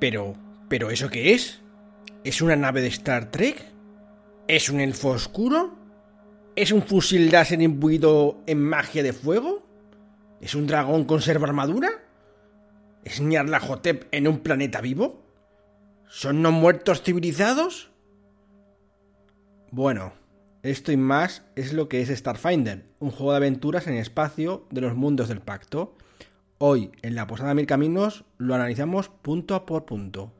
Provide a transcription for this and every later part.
Pero, ¿pero eso qué es? ¿Es una nave de Star Trek? ¿Es un elfo oscuro? ¿Es un fusil láser imbuido en magia de fuego? ¿Es un dragón con serva armadura? ¿Es Nyarlathotep en un planeta vivo? ¿Son no muertos civilizados? Bueno, esto y más es lo que es Starfinder, un juego de aventuras en espacio de los mundos del pacto. Hoy, en la Posada Mil Caminos, lo analizamos punto por punto.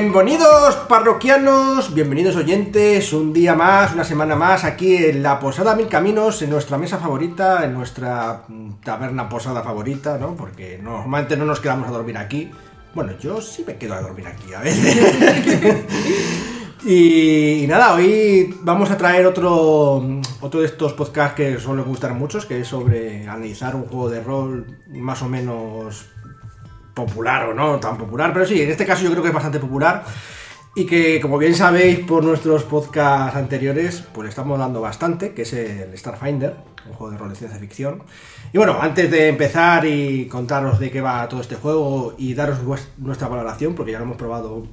Bienvenidos parroquianos, bienvenidos oyentes, un día más, una semana más aquí en la Posada Mil Caminos, en nuestra mesa favorita, en nuestra mm, taberna posada favorita, ¿no? Porque normalmente no nos quedamos a dormir aquí. Bueno, yo sí me quedo a dormir aquí a veces. y, nada, hoy vamos a traer otro, otro de estos podcasts que suelen gustar muchos, que es sobre analizar un juego de rol más o menos popular o no tan popular, pero sí, en este caso yo creo que es bastante popular y que como bien sabéis por nuestros podcasts anteriores, pues estamos dando bastante, que es el Starfinder, un juego de rol de ciencia ficción. Y bueno, antes de empezar y contaros de qué va todo este juego y daros nuestra valoración, porque ya lo hemos probado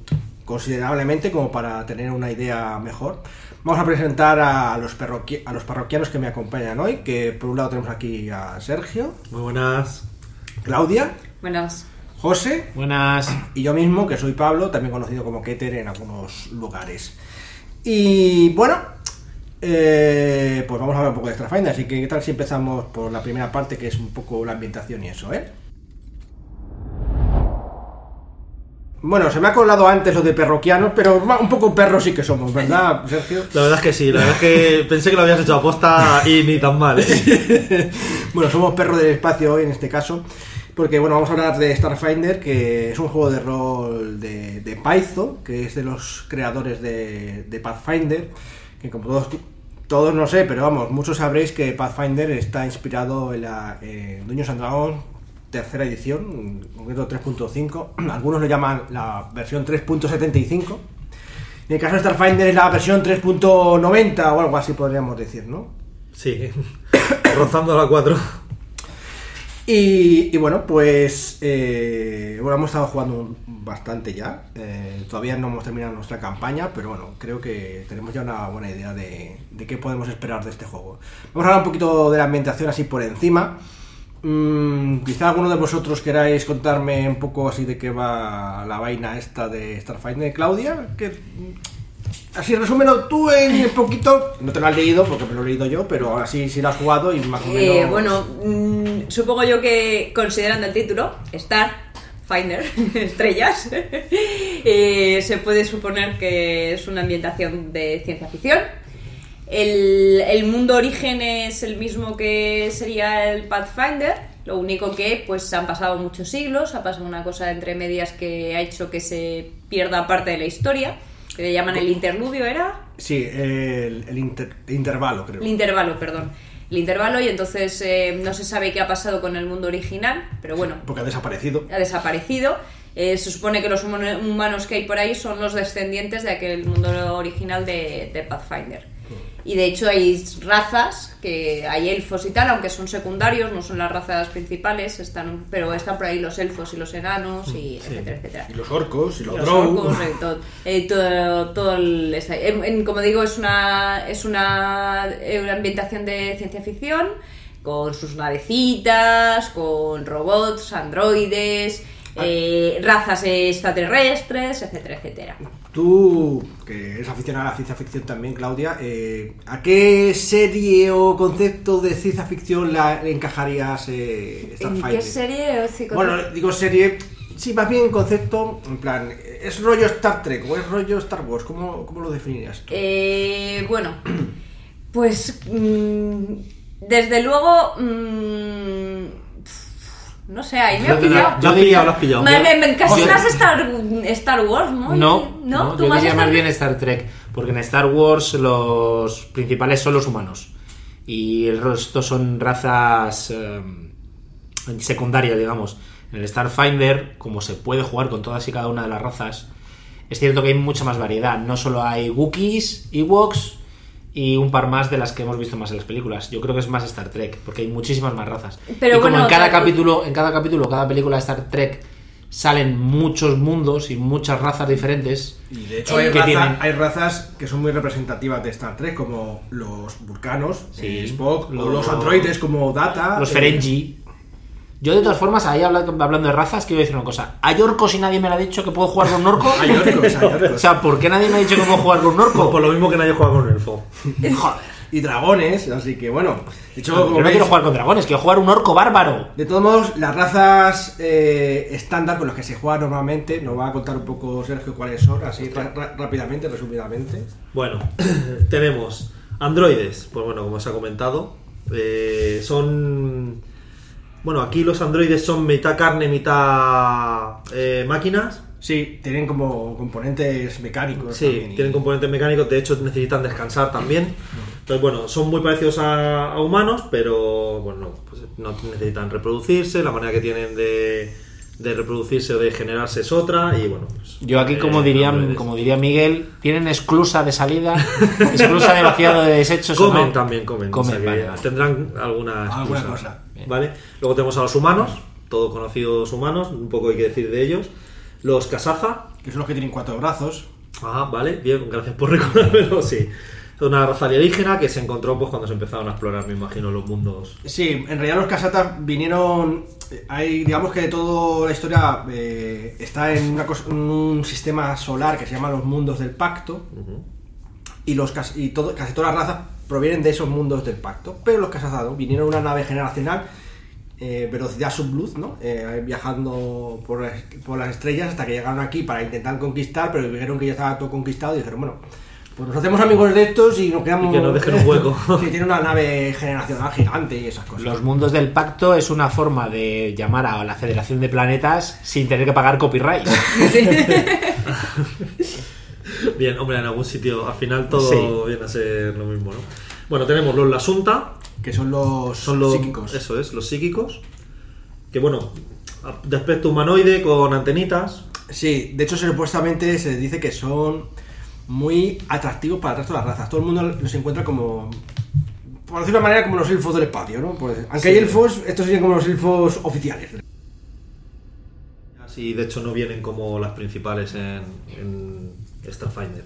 considerablemente como para tener una idea mejor, vamos a presentar a los, perroqui- a los parroquianos que me acompañan hoy, que por un lado tenemos aquí a Sergio, Muy buenas. Claudia, Buenas. José Buenas. y yo mismo, que soy Pablo, también conocido como Keter en algunos lugares. Y bueno, eh, pues vamos a hablar un poco de Starfinder, así que ¿qué tal si empezamos por la primera parte, que es un poco la ambientación y eso, eh? Bueno, se me ha colado antes lo de perroquianos, pero un poco perros sí que somos, ¿verdad, Sergio? La verdad es que sí, la verdad es que pensé que lo habías hecho a posta y ni tan mal. ¿eh? bueno, somos perros del espacio hoy en este caso, porque bueno, vamos a hablar de Starfinder, que es un juego de rol de, de Python, que es de los creadores de, de Pathfinder, que como todos, todos no sé, pero vamos, muchos sabréis que Pathfinder está inspirado en la eh, and Dragons tercera edición, en concreto 3.5, algunos lo llaman la versión 3.75. En el caso de Starfinder es la versión 3.90 o algo así podríamos decir, ¿no? Sí, rozando la 4. Y, y bueno, pues eh, bueno, hemos estado jugando bastante ya. Eh, todavía no hemos terminado nuestra campaña, pero bueno, creo que tenemos ya una buena idea de, de qué podemos esperar de este juego. Vamos a hablar un poquito de la ambientación así por encima. Mm, quizá alguno de vosotros queráis contarme un poco así de qué va la vaina esta de Starfinder, Claudia. Que, mm, así resúmelo tú en un poquito. No te lo has leído porque me lo he leído yo, pero así sí lo has jugado y más o menos. Eh, bueno, mm, supongo yo que considerando el título, Star Finder, estrellas, eh, se puede suponer que es una ambientación de ciencia ficción. El, el mundo origen es el mismo que sería el Pathfinder, lo único que pues han pasado muchos siglos, ha pasado una cosa entre medias que ha hecho que se pierda parte de la historia, que le llaman el interludio, ¿era? Sí, el, el inter- intervalo, creo. El intervalo, perdón. El intervalo y entonces eh, no se sabe qué ha pasado con el mundo original, pero bueno, Porque ha desaparecido. ha desaparecido. Eh, se supone que los humanos que hay por ahí son los descendientes de aquel mundo original de, de Pathfinder. Y de hecho hay razas, que hay elfos y tal, aunque son secundarios, no son las razas principales, están, pero están por ahí los elfos y los enanos, y etcétera, etcétera Y los orcos, y los, los drow. orcos, eh, todo, eh, todo, todo el- esta- en- en- como digo, es una, es una, eh, una ambientación de ciencia ficción con sus navecitas, con robots, androides, eh, razas extraterrestres, etcétera, etcétera. Tú, que eres aficionada a la ciencia ficción también, Claudia, eh, ¿a qué serie o concepto de ciencia ficción la encajarías eh, ¿En Starfighter? qué serie o psico- Bueno, digo serie, sí, más bien concepto, en plan, ¿es rollo Star Trek o es rollo Star Wars? ¿Cómo, cómo lo definirías tú? Eh, bueno, pues mm, desde luego, mm, no sé, ahí me ha Yo pillado. Has pillado, lo has pillado. Me- me- me- casi Yo- más Star, Star Wars, ¿no? No, ¿No? no, ¿Tú yo más diría Star- más bien Star Trek. Porque en Star Wars los principales son los humanos. Y el resto son razas eh, secundarias, digamos. En el Starfinder, como se puede jugar con todas y cada una de las razas, es cierto que hay mucha más variedad. No solo hay Wookiees, Ewoks y un par más de las que hemos visto más en las películas. Yo creo que es más Star Trek, porque hay muchísimas más razas. Pero y como bueno, en cada sea, capítulo, en cada capítulo, cada película de Star Trek salen muchos mundos y muchas razas diferentes. Y de hecho hay, que raza- tienen- hay razas que son muy representativas de Star Trek, como los vulcanos, Sí. eh, Spock, Los- o los androides como Data. los eh, Ferengi. Yo, de todas formas, ahí hablando, hablando de razas, quiero decir una cosa. ¿Hay orcos y nadie me lo ha dicho que puedo jugar con un orco? Hay orcos, hay orcos. O sea, ¿por qué nadie me ha dicho que puedo jugar con un Por, orco? por lo mismo que nadie juega con elfo. Joder. y dragones, así que bueno. De hecho, Yo no veis, quiero jugar con dragones, quiero jugar un orco bárbaro. de todos modos, las razas eh, estándar con las que se juega normalmente, nos va a contar un poco Sergio cuáles son, así ra- ra- rápidamente, resumidamente. Bueno, tenemos androides. Pues bueno, como os ha comentado, eh, son. Bueno, aquí los androides son mitad carne, mitad eh, máquinas. Sí, tienen como componentes mecánicos. Sí, también, y- tienen componentes mecánicos, de hecho necesitan descansar también. Entonces, bueno, son muy parecidos a, a humanos, pero bueno, pues no necesitan reproducirse, la manera que tienen de, de reproducirse o de generarse es otra, y bueno. pues, Yo aquí, como eh, diría, como diría Miguel, tienen exclusa de salida, exclusa de vaciado de desechos. o Comen no? también, comen. o sea que vale, vale. Tendrán alguna, Alguna excusa, ¿Vale? Luego tenemos a los humanos, todos conocidos humanos, un poco hay que decir de ellos. Los Kasaza, Que son los que tienen cuatro brazos. Ah, vale, bien, gracias por recordármelo, sí. Es una raza alienígena que se encontró pues cuando se empezaron a explorar, me imagino, los mundos. Sí, en realidad los casatas vinieron. Hay, digamos que toda la historia eh, está en, una cosa- en un sistema solar que se llama los mundos del pacto. Y, los, y todo, casi todas las razas provienen de esos mundos del pacto. Pero los casazados vinieron en una nave generacional, eh, velocidad subluz, ¿no? Eh, viajando por, las- por las estrellas hasta que llegaron aquí para intentar conquistar, pero dijeron que ya estaba todo conquistado y dijeron, bueno. Pues nos hacemos amigos de estos y nos quedamos. Y que nos dejen un hueco. que tiene una nave generacional gigante y esas cosas. Los mundos del pacto es una forma de llamar a la Federación de Planetas sin tener que pagar copyright. Bien, hombre, en algún sitio, al final todo Sí. viene a ser lo mismo, ¿no? Bueno, tenemos los Lasunta, que son los, son los psíquicos. Eso es, los psíquicos. Que bueno, de aspecto humanoide con antenitas. Sí, de hecho supuestamente se dice que son muy atractivos para el resto de las razas. Todo el mundo los encuentra como, por decirlo de una manera, como los elfos del espacio, ¿no? Pues, aunque Sí. hay elfos, estos serían como los elfos oficiales. Así, de hecho, no vienen como las principales en, en Starfinder.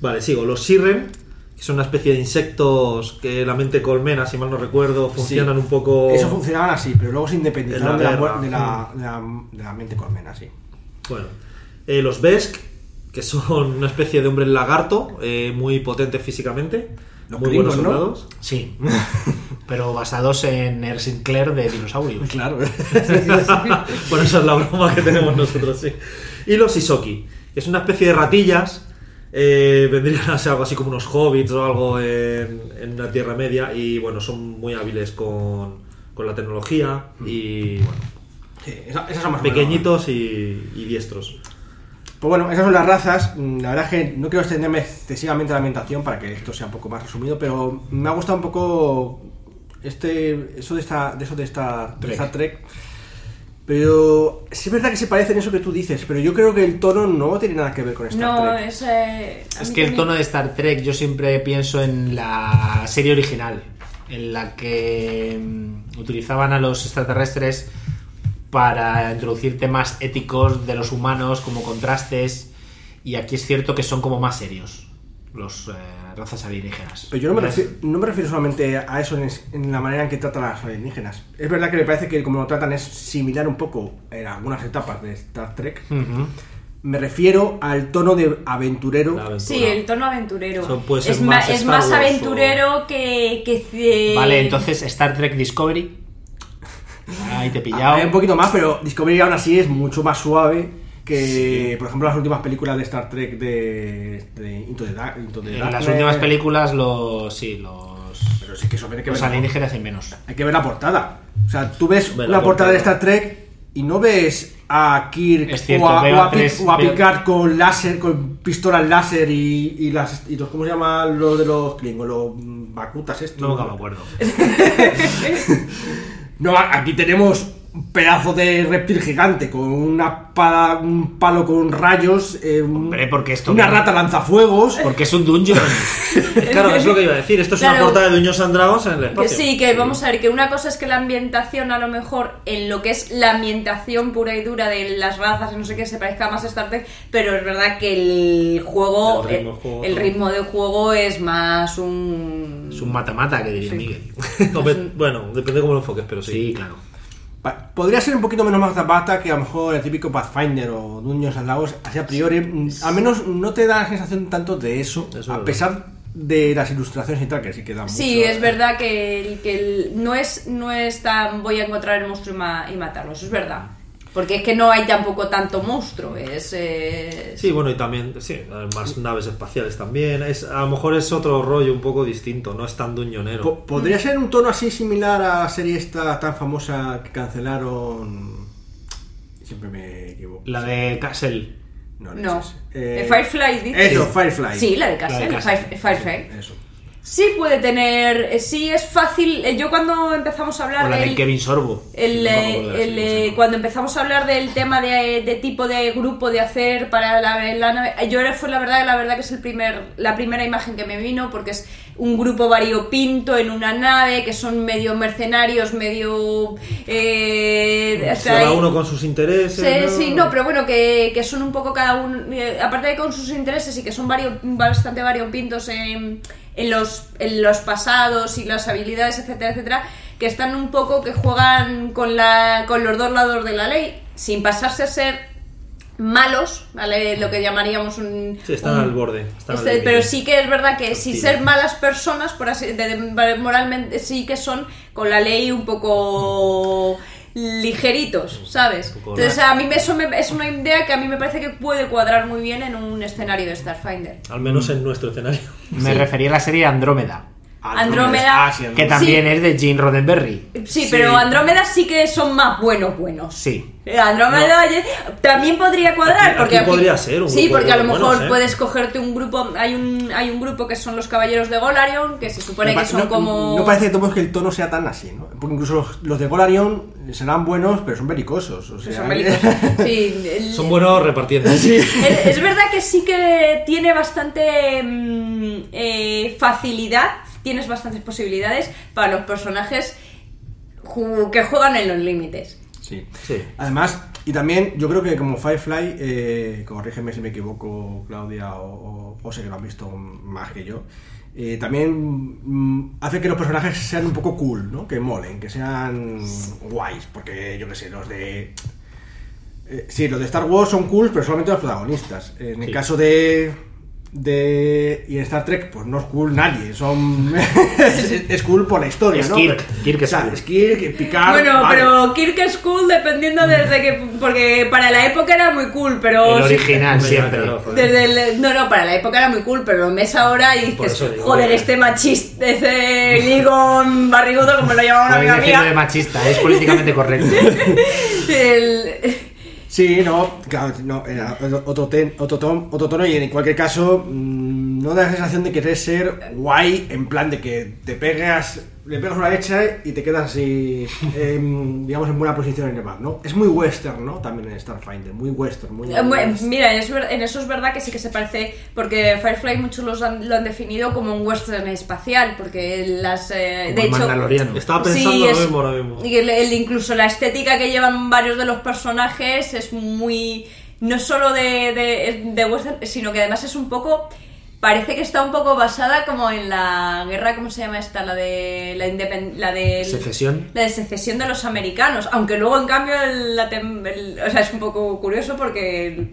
Vale, sigo. Los Sirren, que son una especie de insectos que la mente colmena, si mal no recuerdo, funcionan Sí. un poco. Eso funcionaban así, pero luego se independizaron En de la de, la, de, la, de la mente colmena, sí. Bueno, eh, los Besk, que son una especie de hombres lagarto, eh, muy potentes físicamente, Los muy buenos ¿no? soldados. Sí. Pero basados en Air Sinclair de dinosaurios. Claro. bueno, esa es la broma que tenemos nosotros, sí. Y los Isoki, es una especie de ratillas. eh, vendrían a ser algo así como unos hobbits o algo en, en la Tierra Media. Y bueno, son muy hábiles con, con la tecnología. Y bueno, Sí, esa- esas son más pequeñitos y, y diestros. Pues bueno, esas son las razas. Mm, La verdad es que no quiero extenderme excesivamente a la ambientación para que esto sea un poco más resumido, pero me ha gustado un poco este eso de esta de eso de esta de Trek. Star Trek. Pero sí es verdad que se parece en eso que tú dices, pero yo creo que el tono no tiene nada que ver con Star No, Trek. es. eh, Es que el tono de Star Trek yo siempre pienso en la serie original, en la que mm, utilizaban a los extraterrestres para introducir temas éticos de los humanos como contrastes y aquí es cierto que son como más serios los eh, razas alienígenas. Pero yo no me, refiero, no me refiero solamente a eso en, es- en la manera en que tratan a los alienígenas. Es verdad que me parece que como lo tratan es similar un poco en algunas etapas de Star Trek. Ujú. Me refiero al tono de aventurero. Sí, el tono aventurero. Eso puede ser es más es más Wars o- aventurero que. que Vale, entonces Star Trek Discovery. Ahí te he pillado. Hay un poquito más, pero Discovery aún así es mucho más suave que, por ejemplo, las últimas películas de Star Trek de, de Into the Dark. Into the En las últimas películas los sí, los Pero sí que eso que los ver. alienígenas hay menos. Hay que ver la portada. O sea, tú ves la portada de. Star Trek y no ves a Kirk cierto, o a, o a a Pi- tres- o a veo- Picard con láser, con pistolas láser y, y las y los ¿cómo se llama lo de los Klingon? Los mm, bakutas estos. Nunca me acuerdo. No, aquí tenemos un pedazo de reptil gigante con una pala- un palo con rayos, eh, un- Hombre, porque esto una rata lanzafuegos. Porque es un dungeon. Claro, es lo que iba a decir. Esto es Claro. una portada de Dungeons and Dragons en el Que espacio. sí, que vamos a ver, que una cosa es que la ambientación a lo mejor en lo que es la ambientación pura y dura de las razas y no sé qué se parezca más a Star Trek, pero es verdad que el juego, El ritmo de juego, el ritmo de juego es más un... es un mata-mata, que diría Sí. Miguel. Bueno, depende cómo lo enfoques, pero sí. Sí, claro. Podría ser un poquito menos más zapata que a lo mejor el típico Pathfinder o Dungeons and Dragons, así a priori. mm, Al menos no te da la sensación tanto de eso, Eso es a verdad. pesar de las ilustraciones y tal, que sí que dan Sí, mucho, es eh. verdad que, el- que el- no, es, no es tan voy a encontrar el monstruo y, ma- y matarlo, eso es verdad. Porque es que no hay tampoco tanto monstruo, es... eh, Sí, bueno, y también, sí, hay más naves espaciales también. Es, a lo mejor es otro rollo un poco distinto, no es tan duñonero. Po- ¿Podría ser un tono así similar a la serie esta tan famosa que cancelaron? Siempre me equivoco. La de Castle. No, No. es. Eh, Firefly, dices. Eso, Firefly. Sí, la de La de Castle, Castle. Fire- Firefly. Eso. Sí puede tener, eh, sí es fácil. eh, Yo cuando empezamos a hablar O la de del- Kevin Sorbo. el, eh, el, cuando empezamos a hablar del tema de, de tipo de grupo de hacer para la, la nave, yo era- fue la verdad, la verdad que es el primer, la primera imagen que me vino porque es un grupo variopinto en una nave que son medio mercenarios, medio eh, hasta Cada ahí- uno con sus intereses. Sí, ¿no? sí, no, pero bueno, que, que son un poco cada uno, eh, aparte de con sus intereses y que son vario- bastante variopintos en, en, los, en los pasados y las habilidades, etcétera, etcétera, que están un poco, que juegan con, la, con los dos lados de la ley, sin pasarse a ser malos, ¿vale? Lo que llamaríamos un... Sí, están un- al borde. están este, pero sí que es verdad que sin Sí. ser malas personas, por así, de- de- moralmente, sí que son con la ley un poco ligeritos, ¿sabes? Entonces a mí me- eso me- es una idea que a mí me parece que puede cuadrar muy bien en un escenario de Starfinder. Al menos en nuestro escenario. Me refería a la serie Andrómeda. Andrómeda. Ah, sí, Que Andrómeda. también es de Gene Roddenberry. Sí, pero Andrómeda sí que son más buenos, buenos. Sí. Eh, Andrómeda también podría cuadrar Aquí- porque aquí podría ser un sí grupo porque a lo mejor buenos, ¿eh? puedes cogerte un grupo hay un hay un grupo que son los caballeros de Golarion que se supone que son no, como no parece que tomemos que el tono sea tan así, ¿no? Porque incluso los, los de Golarion serán buenos, pero son belicosos. O sea, son. Sí, el- Son buenos repartiendo. Es, es verdad que sí que tiene bastante mm, eh, facilidad, tienes bastantes posibilidades para los personajes que juegan en los límites. Sí. Sí. Además, y también yo creo que como Firefly, eh, corrígeme si me equivoco, Claudia, o, o, o sé que lo han visto más que yo, eh, también mm, hace que los personajes sean un poco cool, ¿no? Que molen, que sean guays, porque yo qué sé, los de... eh, sí, los de Star Wars son cool, pero solamente los protagonistas. En el caso de... de y en Star Trek pues no es cool nadie son es, cool por la historia Es ¿no? Kirk, Kirk es o sea, cool. es Kirk Picard bueno, vale. pero Kirk es cool dependiendo desde que... Porque para la época era muy cool, pero... El original siempre. Desde el- no, no, para la época era muy cool, pero lo ves ahora y dices, digo joder, este machista, este ligón barrigudo, como lo llamaba una amiga de mía. machista, es políticamente correcto. El- Sí, no, claro, no, era otro, ten- otro, ton- otro tono y en cualquier caso mm, no da la sensación de querer ser guay en plan de que te pegas, le pegas una lecha y te quedas así, em, digamos, en buena posición en el mar, ¿no? Es muy western, ¿no? También en Starfinder, muy western, muy... Eh, bueno, Mira, en eso, en eso es verdad que sí que se parece, porque Firefly muchos los han- lo han definido como un western espacial, porque las... eh, Como de hecho. Estaba pensando Sí, lo es- mismo ahora mismo. Y el- el- incluso la estética que llevan varios de los personajes es muy. No solo de, de, de western, sino que además es un poco. Parece que está un poco basada como en la guerra, ¿cómo se llama esta? La de. La, independ- la de. Secesión. La de secesión de los americanos. Aunque luego, en cambio, el- la tem- el- o sea, es un poco curioso porque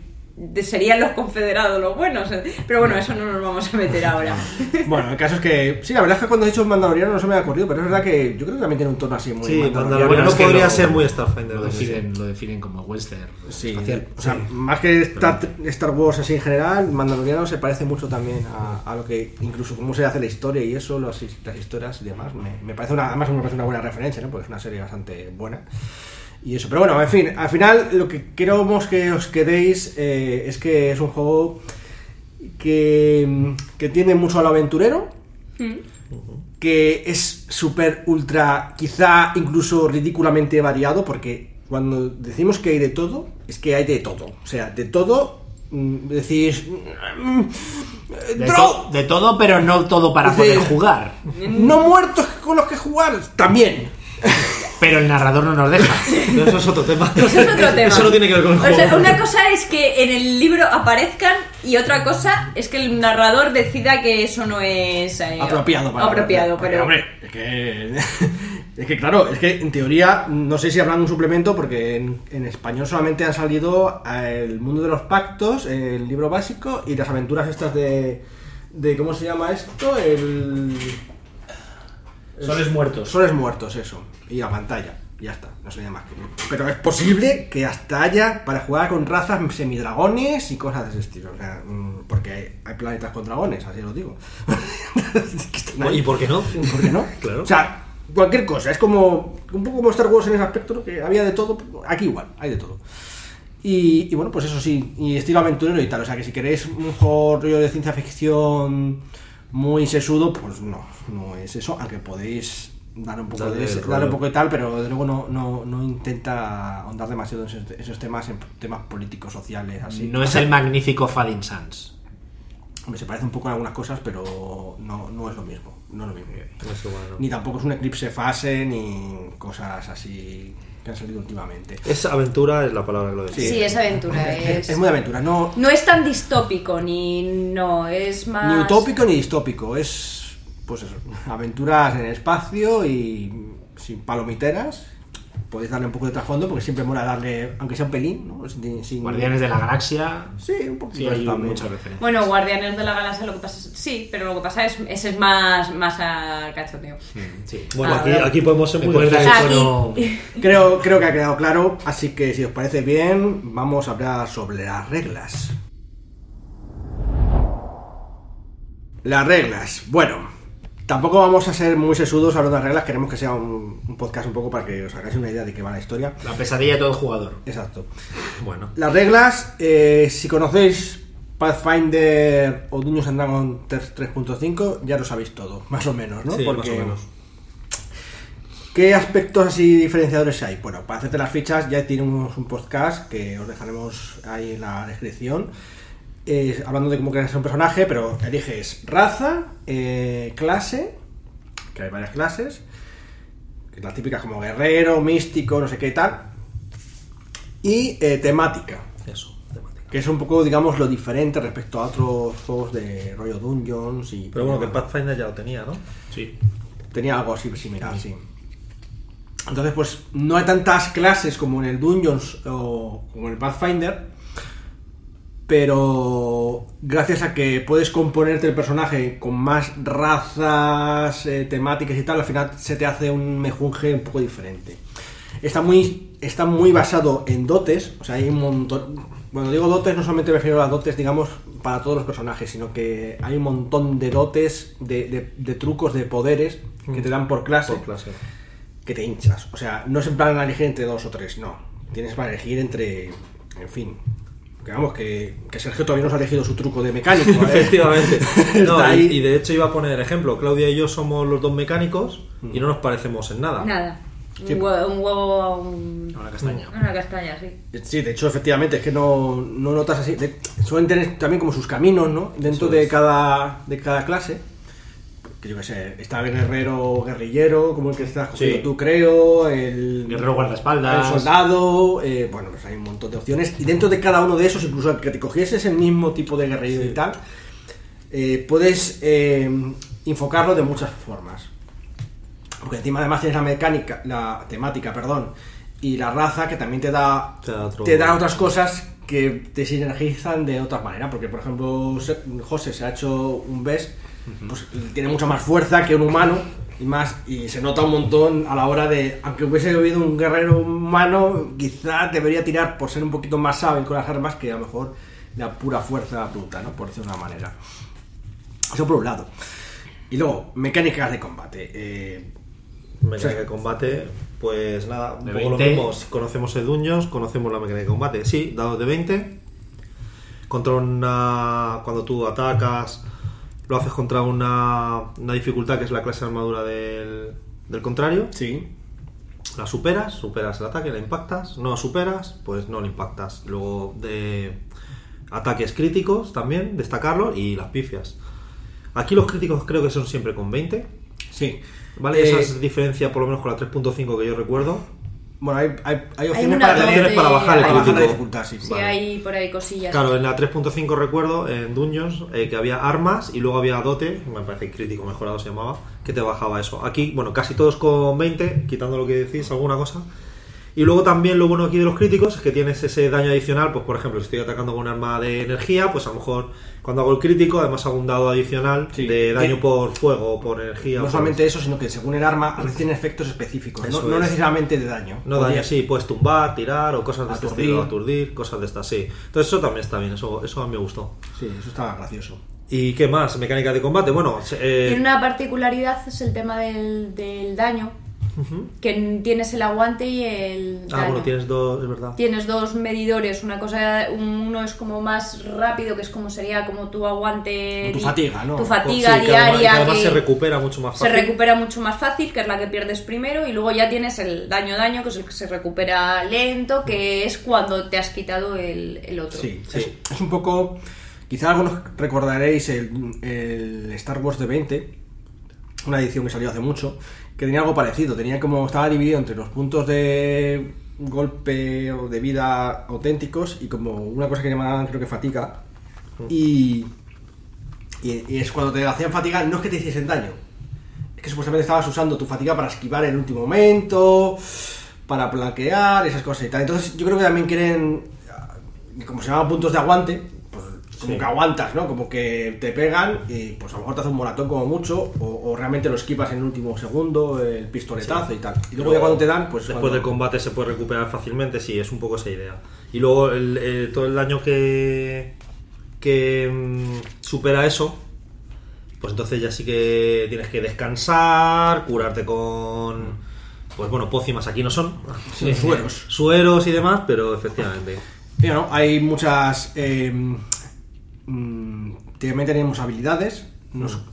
serían los confederados los buenos. Pero bueno, eso no nos vamos a meter ahora. Bueno, el caso es que, sí, la verdad es que cuando he dicho Mandaloriano no se me ha ocurrido, pero es verdad que yo creo que también tiene un tono así muy Sí, mandaloriano. Bueno, que podría lo- ser muy Starfinder. Lo definen, lo definen como western Sí, espacial. o sea, más que Star, Star Wars así en general, Mandaloriano se parece mucho también a, a lo que, incluso cómo se hace la historia y eso, las historias y demás. Me, me parece una, además me parece una buena referencia, ¿no? Porque es una serie bastante buena. Y eso. Pero bueno, en fin, al final lo que queremos que os quedéis eh, es que es un juego que, que tiende mucho al aventurero, que es súper ultra, quizá incluso ridículamente variado, porque cuando decimos que hay de todo, es que hay de todo. O sea, de todo, mm, decís... mm, De, dro- to- de todo, pero no todo para poder jugar. No muertos con los que jugar, también. Pero el narrador no nos deja. Pero eso es otro tema. Eso es otro tema. Eso no tiene que ver con el O juego. sea, una cosa es que en el libro aparezcan y otra cosa es que el narrador decida que eso no es eh, apropiado para apropiado, pero hombre, es que es que claro es que en teoría no sé si habrán un suplemento porque en, en español solamente han salido eh, el mundo de los pactos el libro básico y las aventuras estas de de cómo se llama esto el Soles muertos. soles muertos eso y la pantalla ya está no sé más que pero es posible que hasta haya para jugar con razas semidragones y cosas de ese estilo o sea, mm, porque hay, hay planetas con dragones así lo digo. ¿Y por qué no? ¿Por qué no? Claro. O sea, cualquier cosa. Es como un poco como Star Wars en ese aspecto, ¿no? que había de todo. Aquí igual, hay de todo. Y, y bueno, pues eso sí, y estilo aventurero y tal. O sea, que si queréis un juego rollo de ciencia ficción muy sesudo, pues no, no es eso. Aunque podéis dar un poco, de, ese- darle un poco de tal, pero de luego no, no, no intenta ahondar demasiado en esos, esos temas, en temas políticos, sociales, así. No es el magnífico Fading Sans. Hombre, se parece un poco en algunas cosas, pero no, no es lo mismo. No es lo mismo. Eso, bueno. Ni tampoco es un eclipse fase, ni cosas así que han salido últimamente. Es aventura, es la palabra que lo sí, define. es aventura, es, Es muy aventura, no no es tan distópico ni no, es más ni utópico ni distópico, es pues eso, aventuras en el espacio y sin palomiteras. Podéis darle un poco de trasfondo porque siempre mola darle, aunque sea un pelín, ¿no? Sin, sin- Guardianes de la Galaxia. Sí, un poquito Sí, hay muchas referencias. Bueno, Guardianes de la Galaxia lo que pasa es, sí, pero lo que pasa es ese es más más a cachondeo. Sí. Bueno, Ah, aquí, aquí podemos ser muy no- Creo, creo que ha quedado claro, así que si os parece bien, vamos a hablar sobre las reglas. Las reglas. Bueno, tampoco vamos a ser muy sesudos hablando de las reglas, queremos que sea un, un podcast un poco para que os hagáis una idea de qué va la historia. La pesadilla de todo jugador. Exacto. Bueno, Las reglas, eh, si conocéis Pathfinder o Dungeons and Dragons 3.5, ya lo sabéis todo, más o menos, ¿no? sí, más o menos. ¿Qué aspectos así diferenciadores hay? Bueno, para hacerte las fichas ya tenemos un podcast que os dejaremos ahí en la descripción. Eh, hablando de cómo creas un personaje, pero eliges raza, eh, clase, que hay varias clases, que las típicas como guerrero, místico, no sé qué y tal, y eh, temática, Eso, temática. que es un poco, digamos, lo diferente respecto a otros juegos de rollo Dungeons y... Pero bueno, que el Pathfinder ya lo tenía, ¿no? Sí. Tenía algo así similar, sí. Entonces, pues no hay tantas clases como en el Dungeons o como en el Pathfinder, pero gracias a que puedes componerte el personaje con más razas, eh, temáticas y tal, al final se te hace un mejunje un poco diferente. Está muy, está muy basado en dotes, o sea, hay un montón... Cuando digo dotes no solamente me refiero a dotes, digamos, para todos los personajes, sino que hay un montón de dotes, de, de- de trucos, de poderes que te dan por clase Por clase. que te hinchas. O sea, no es en plan elegir entre dos o tres, no. Tienes para elegir entre. En fin. Que vamos, que, que Sergio todavía no se ha elegido su truco de mecánico. ¿eh? Efectivamente. No, y, ahí. y de hecho iba a poner ejemplo. Claudia y yo somos los dos mecánicos y no nos parecemos en nada. Nada. Sí. Un huevo, un huevo un- Una castaña. una castaña, sí. Sí, de hecho, efectivamente, es que no, no notas así. de- suelen tener también como sus caminos, ¿no? Dentro Eso de es. cada, de cada clase. Que yo qué sé, está el guerrero guerrillero, como el que estás cogiendo Sí. tú, creo. El Guerrero guardaespaldas. El soldado, eh, bueno, pues hay un montón de opciones. Y dentro de cada uno de esos, incluso el que te cogieses el mismo tipo de guerrero y tal, eh, puedes eh, enfocarlo de muchas formas. Porque encima además tienes la mecánica, la temática, perdón, y la raza que también te da, Te da otro- te da otras cosas que te sinergizan de otra manera. Porque, por ejemplo, José se ha hecho un BES, pues tiene mucha más fuerza que un humano. Y más, y se nota un montón a la hora de, aunque hubiese habido un guerrero humano, quizá debería tirar por ser un poquito más hábil con las armas que a lo mejor la pura fuerza bruta, ¿no? Por decirlo de una manera. Eso por un lado. Y luego, mecánicas de combate. Eh, Mecánica de combate. Pues nada, un poco lo 20. mismo. Si Conocemos el Duños, conocemos la mecánica de combate. Sí, dados de 20. Contra una. Cuando tú atacas, lo haces contra una, una dificultad que es la clase de armadura del, del contrario. Sí. La superas, superas el ataque, la impactas. No la superas, pues no la impactas. Luego de ataques críticos también, destacarlo y las pifias. Aquí los críticos creo que son siempre con 20. Sí. ¿Vale? Eh, Esa es diferencia por lo menos con la 3.5 que yo recuerdo. Bueno, hay, hay, hay opciones para, opciones para bajar el para bajar la crítico. dificultad, sí. Si Vale. hay por ahí cosillas. Claro, en la 3.5 recuerdo, en Dungeons, eh, que había armas y luego había dote, me parece crítico mejorado se llamaba, que te bajaba eso. Aquí, bueno, casi todos con 20, quitando lo que decís, alguna cosa. Y luego también lo bueno aquí de los críticos es que tienes ese daño adicional, pues por ejemplo, si estoy atacando con un arma de energía, pues a lo mejor cuando hago el crítico, además hago un dado adicional Sí. de daño Que- por fuego o por energía. No solamente eso, sino que según el arma, a veces tiene efectos específicos. No, Eso no es. necesariamente de daño. No daño, sí, puedes tumbar, tirar o cosas de este Aturdir. estilo, aturdir, cosas de estas, sí. Entonces eso también está bien, eso, eso a mí me gustó. Sí, eso está gracioso. ¿Y qué más? Mecánica de combate. Bueno, eh, Tiene una particularidad, es el tema del, del daño, que tienes el aguante y el Ah, daño. bueno, tienes dos, es verdad. Tienes dos medidores, una cosa, uno es como más rápido, que es como sería como tu aguante, Tu fatiga, ¿no? Tu Sí, fatiga además, diaria, que además que se recupera mucho más se fácil. recupera mucho más fácil, que es la que pierdes primero, y luego ya tienes el daño-daño, que es el que se recupera lento, que es cuando te has quitado el, el otro. Sí, Sí. Es, es un poco. Quizá algunos recordaréis el, el Star Wars de 20, una edición que salió hace mucho, que tenía algo parecido. Tenía como. Estaba dividido entre los puntos de golpe o de vida auténticos y como una cosa que llamaban, creo que fatiga. Y. Y, y es cuando te hacían fatiga, no es que te hiciesen daño. Es que supuestamente estabas usando tu fatiga para esquivar en el último momento, para blanquear, esas cosas y tal. Entonces yo creo que también quieren, como se llaman puntos de aguante, como Sí. que aguantas, ¿no? Como que te pegan y pues a lo mejor te hace un moratón como mucho, o, o realmente lo esquivas en el último segundo, el pistoletazo y tal. Y luego ya cuando te dan, pues... Después cuando- del combate se puede recuperar fácilmente, sí, es un poco esa idea. Y luego el- el- todo el daño que, que mm, supera eso, pues entonces ya sí que tienes que descansar, curarte con... Pues bueno, pócimas aquí no son. Sí, sueros. Sueros y demás, pero efectivamente. Y, bueno, hay muchas. Eh, mm, también tenemos habilidades,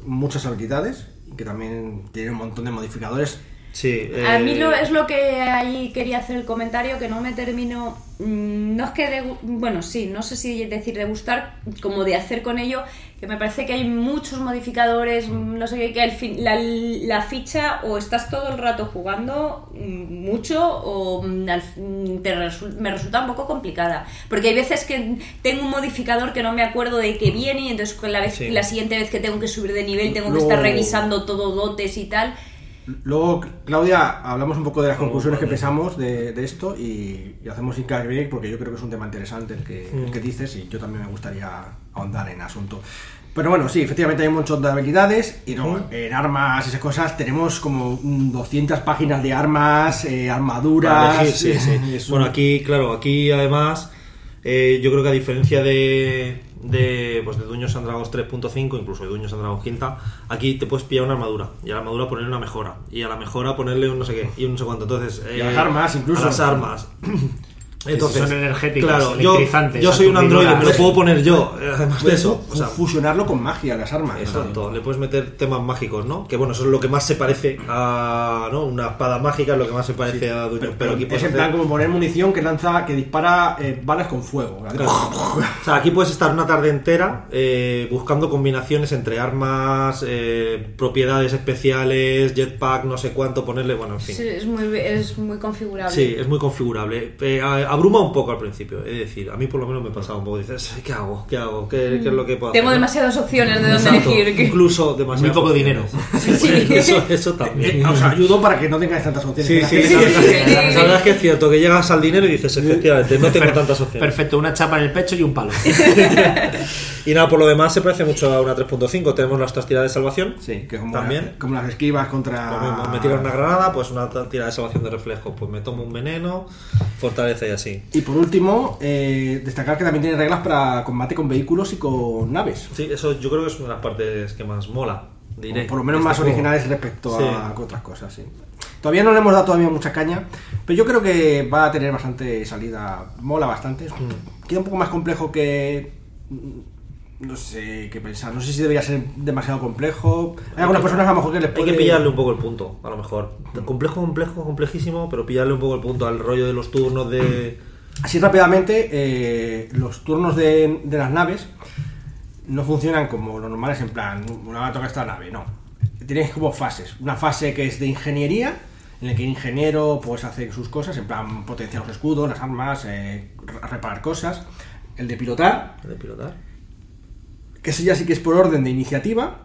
muchas habilidades, que también tienen un montón de modificadores. Sí. A mí eh, lo, es lo que ahí quería hacer el comentario, que no me termino, mm, no es que, de- bueno, sí, no sé si decir de gustar, como de hacer con ello, que me parece que hay muchos modificadores, mm, no sé qué, que fin, la, la ficha o estás todo el rato jugando mm, mucho o mm, te resu- me resulta un poco complicada, porque hay veces que tengo un modificador que no me acuerdo de que viene y entonces con la, vez, Sí. la siguiente vez que tengo que subir de nivel tengo que estar revisando todo dotes y tal. Luego, Claudia, hablamos un poco de las conclusiones que pensamos de, de esto y, y hacemos hincapié porque yo creo que es un tema interesante el que, el que Mm. dices y yo también me gustaría ahondar en el asunto. Pero bueno, sí, efectivamente hay un montón de habilidades y luego Mm. en armas y esas cosas tenemos como mm, 200 páginas de armas, eh, armaduras. Sí, sí. un- Bueno, aquí, claro, aquí además, eh, yo creo que a diferencia de, de, pues de Dungeons and Dragons 3.5, incluso de Dungeons and Dragons 5, aquí te puedes pillar una armadura y a la armadura ponerle una mejora y a la mejora ponerle un no sé qué y un no sé cuánto. Entonces, Y a las armas, incluso. A las armas. Entonces, son energéticas, claro, yo, electrizantes, yo soy un androide, me lo puedo poner yo, además de eso. O sea, fusionarlo con magia, las armas. Exacto, le puedes meter temas mágicos, ¿no? Que bueno, eso es lo que más se parece a ¿no? una espada mágica, es lo que más se parece a. Pero, aquí es en hacer- plan como poner munición que lanza, que dispara eh, balas con fuego. Claro. O sea, aquí puedes estar una tarde entera eh, buscando combinaciones entre armas, eh, propiedades especiales, jetpack, no sé cuánto ponerle, bueno, en fin. Sí, es muy, es muy configurable. Sí, es muy configurable. Eh, a- abruma un poco al principio, es decir, a mí por lo menos me pasaba un poco. Dices, ¿qué hago? ¿Qué hago? ¿Qué, qué es lo que puedo Tengo hacer? no? demasiadas opciones de dónde elegir. que- Incluso demasiado. Muy poco dinero. eso, eso también. Eh, os ayudo para que no tengáis tantas opciones. Sí, sí. La verdad es que es cierto que llegas al dinero y dices, efectivamente, no tengo tantas opciones. Perfecto, una chapa en el pecho y un palo. Y nada, por lo demás se parece mucho a una 3.5. Tenemos nuestras tiradas de salvación. Sí, que como, También. la- como las esquivas contra. Mismo, me tiran una granada, pues una tirada de salvación de reflejo. Pues me tomo un veneno, fortaleza y así. Y por último, eh, destacar que también tiene reglas para combate con vehículos y con naves. Sí, eso yo creo que es una de las partes que más mola. Diré. Por lo menos más este juego. originales respecto Sí. a otras cosas, sí. Todavía no le hemos dado todavía mucha caña, pero yo creo que va a tener bastante salida. Mola bastante. Mm. Queda un poco más complejo que. No sé qué pensar. No sé si debería ser demasiado complejo. Hay algunas personas a lo mejor que les Hay puede... que pillarle un poco el punto, a lo mejor. Complejo, complejo, complejísimo, pero pillarle un poco el punto al rollo de los turnos de. Así rápidamente, eh, los turnos de, de las naves no funcionan como los normales, en plan, una va a tocar esta nave, no. Tienes como fases. Una fase que es de ingeniería, en la que el ingeniero pues hace sus cosas, en plan potenciar los escudos, las armas, eh, re- reparar cosas. El de pilotar, de pilotar. Que ese ya sí que es por orden de iniciativa,